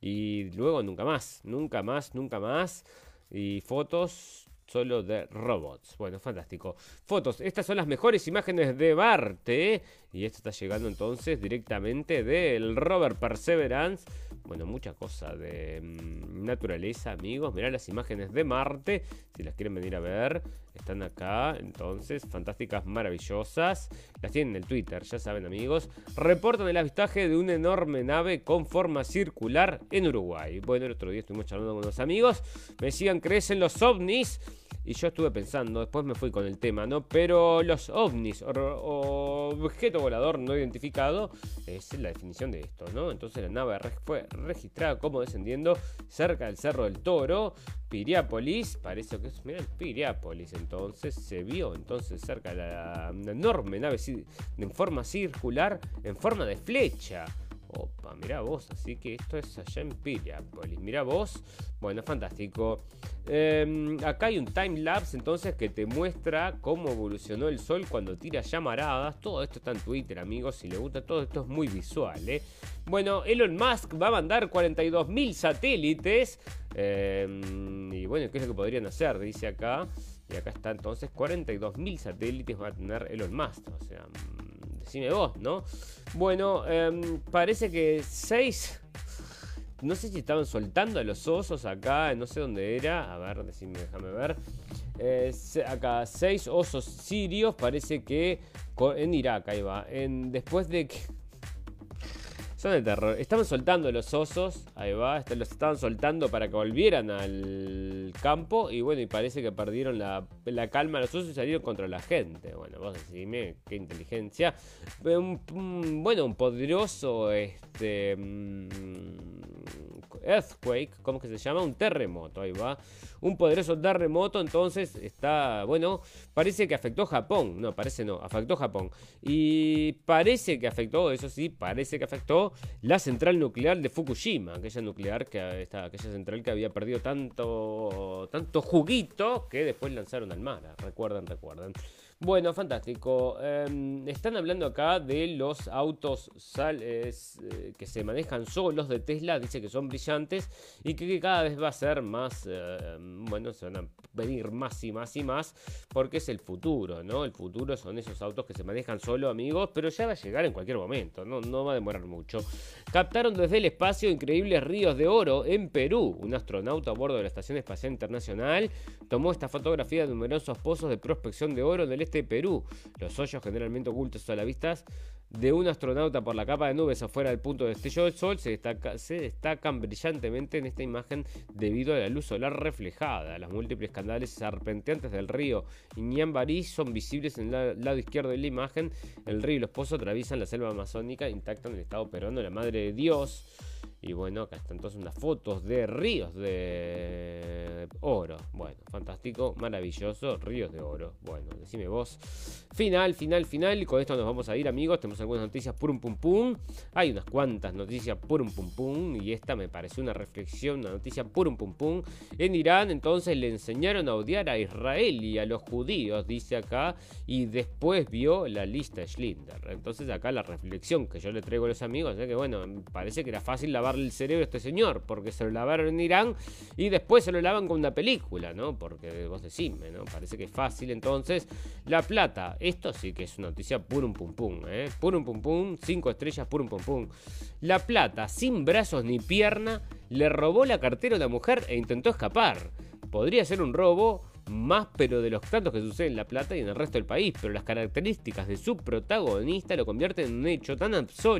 Y luego nunca más, nunca más, nunca más. Y fotos solo de robots. Bueno, fantástico. Fotos. Estas son las mejores imágenes de Marte. Y esto está llegando entonces directamente del rover Perseverance. Bueno, mucha cosa de mm, naturaleza, amigos. Mirá las imágenes de Marte. Si las quieren venir a ver, están acá. Entonces, fantásticas, maravillosas. Las tienen en el Twitter, ya saben, amigos. Reportan el avistaje de una enorme nave con forma circular en Uruguay. Bueno, el otro día estuvimos charlando con unos amigos. Me decían, ¿crecen los ovnis? Y yo estuve pensando, después me fui con el tema, ¿no? Pero los ovnis o, volador no identificado es la definición de esto, ¿no? Entonces la nave fue registrada como descendiendo cerca del Cerro del Toro, Piriápolis, parece que es, miren, Piriápolis, entonces se vio entonces cerca de la enorme nave en forma circular, en forma de flecha. Opa, mira vos, así que esto es allá en Piriápolis. Mira vos, bueno, fantástico. Em, acá hay un time lapse entonces que te muestra cómo evolucionó el sol cuando tira llamaradas. Todo esto está en Twitter, amigos. Si les gusta, todo esto es muy visual. ¿eh? Bueno, Elon Musk va a mandar 42.000 satélites. Em, y bueno, ¿qué es lo que podrían hacer? Dice acá. Y acá está entonces 42.000 satélites va a tener Elon Musk. O sea, decime vos, ¿no? Bueno, em, parece que 6 no sé si estaban soltando a los osos acá, no sé dónde era. A ver, decime, déjame ver. Eh, acá, seis osos sirios, parece que en Irak, ahí va. En, después de que Estaban soltando los osos, ahí va, los estaban soltando para que volvieran al campo y bueno, y parece que perdieron la, calma los osos y salieron contra la gente. Bueno, vos decime qué inteligencia. bueno, un poderoso este mm, earthquake, ¿cómo que se llama? Un terremoto, ahí va. Un poderoso terremoto, entonces está, bueno, parece que afectó Japón. No, parece no, afectó Japón. Y parece que afectó, eso sí, parece que afectó la central nuclear de Fukushima, aquella nuclear que aquella central que había perdido tanto, tanto juguito que después lanzaron al mar. Recuerdan, recuerdan. Bueno, fantástico. Em, están hablando acá de los autos eh, que se manejan solos de Tesla. Dice que son brillantes y que, cada vez va a ser más, em, bueno, se van a venir más y más y más porque es el futuro, ¿no? El futuro son esos autos que se manejan solo, amigos, pero ya va a llegar en cualquier momento, no, no va a demorar mucho. Captaron desde el espacio increíbles ríos de oro en Perú. Un astronauta a bordo de la Estación Espacial Internacional tomó esta fotografía de numerosos pozos de prospección de oro en el este de Perú. Los hoyos generalmente ocultos a la vista de un astronauta por la capa de nubes afuera del punto de destello del sol se, destacan brillantemente en esta imagen debido a la luz solar reflejada. Las múltiples canales serpenteantes del río Iñambarí son visibles en el lado izquierdo de la imagen. El río y los pozos atraviesan la selva amazónica intacta en el estado peruano la Madre de Dios. Y bueno, acá están entonces unas fotos de ríos de oro. Bueno, fantástico, maravilloso, ríos de oro. Bueno, decime vos. Final, final, final. Y con esto nos vamos a ir, amigos. Tenemos algunas noticias purum pum pum. Hay unas cuantas noticias purum pum pum. Y esta me pareció una reflexión, una noticia purum pum pum. En Irán, entonces le enseñaron a odiar a Israel y a los judíos, dice acá. Y después vio la lista de Schlinder. Entonces, acá la reflexión que yo le traigo a los amigos que, bueno, parece que era fácil lavar el cerebro a este señor, porque se lo lavaron en Irán y después se lo lavan con una película, ¿no? Porque vos decime, ¿no? Parece que es fácil. Entonces, La Plata, esto sí que es una noticia purum pum pum, ¿eh? Purum pum pum, cinco estrellas, purum pum pum. La Plata, sin brazos ni pierna, le robó la cartera a una mujer e intentó escapar. Podría ser un robo más pero de los tantos que suceden en La Plata y en el resto del país, pero las características de su protagonista lo convierten en un hecho tan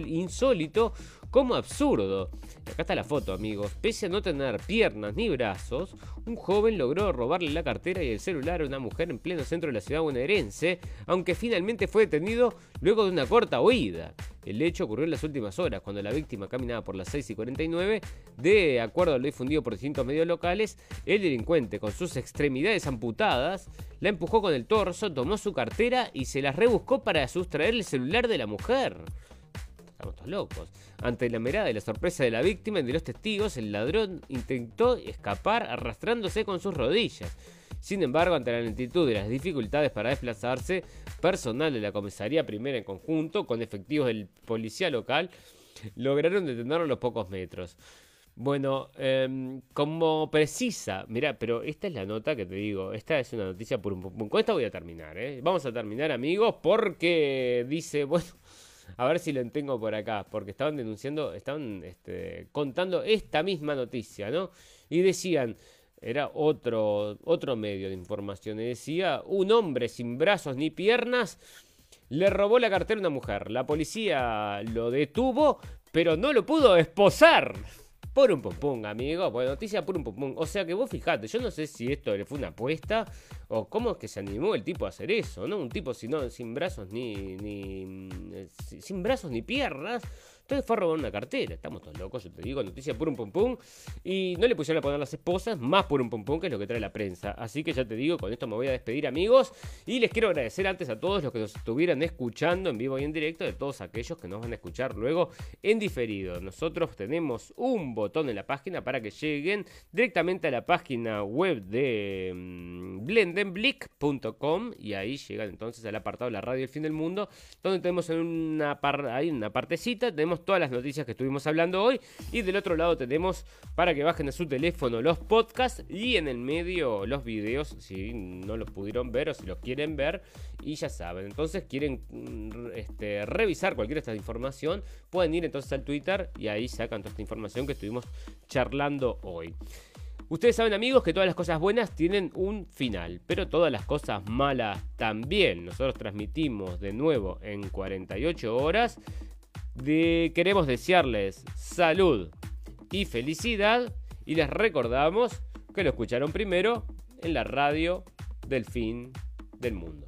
insólito como absurdo. acá está la foto, amigos. Pese a no tener piernas ni brazos, un joven logró robarle la cartera y el celular a una mujer en pleno centro de la ciudad bonaerense, aunque finalmente fue detenido luego de una corta huida. El hecho ocurrió en las últimas horas, cuando la víctima caminaba por las 6 y 49. De acuerdo a lo difundido por distintos medios locales, el delincuente, con sus extremidades amputadas, la empujó con el torso, tomó su cartera y se las rebuscó para sustraer el celular de la mujer. Estamos todos locos. Ante la mirada y la sorpresa de la víctima y de los testigos, el ladrón intentó escapar arrastrándose con sus rodillas. Sin embargo, ante la lentitud y las dificultades para desplazarse, personal de la comisaría primera en conjunto, con efectivos del policía local, lograron detenerlo a los pocos metros. Bueno, em, como precisa, mira, pero esta es la nota que te digo, esta es una noticia por un Con esta voy a terminar, ¿eh? Vamos a terminar, amigos, porque dice, bueno, a ver si lo tengo por acá, porque estaban denunciando, estaban este, contando esta misma noticia, ¿no? Y decían, era otro, otro medio de información, y decía, un hombre sin brazos ni piernas le robó la cartera a una mujer. La policía lo detuvo, pero no lo pudo esposar. Por un pum amigo. Bueno, noticia por un pum. O sea que vos fijate, yo no sé si esto le fue una apuesta o cómo es que se animó el tipo a hacer eso, ¿no? Un tipo sin, sin brazos ni, ni. sin brazos ni piernas entonces fue a robar una cartera. Estamos todos locos, yo te digo, noticia por un pum. Y no le pusieron a poner las esposas, más por un pum que es lo que trae la prensa. Así que ya te digo, con esto me voy a despedir, amigos. Y les quiero agradecer antes a todos los que nos estuvieran escuchando en vivo y en directo, de todos aquellos que nos van a escuchar luego en diferido. Nosotros tenemos un botón en la página para que lleguen directamente a la página web de mm, blendenblick.com y ahí llegan entonces al apartado de la radio del fin del mundo, donde tenemos en una, hay una partecita, tenemos todas las noticias que estuvimos hablando hoy. Y del otro lado tenemos para que bajen a su teléfono los podcasts y en el medio los videos, si no los pudieron ver o si los quieren ver. Y ya saben, entonces quieren mm, este, revisar cualquier esta información, pueden ir entonces al Twitter y ahí sacan toda esta información que estuvimos charlando hoy. Ustedes saben amigos que todas las cosas buenas tienen un final, pero todas las cosas malas también. Nosotros transmitimos de nuevo en 48 horas queremos desearles salud y felicidad y les recordamos que lo escucharon primero en la radio del fin del mundo.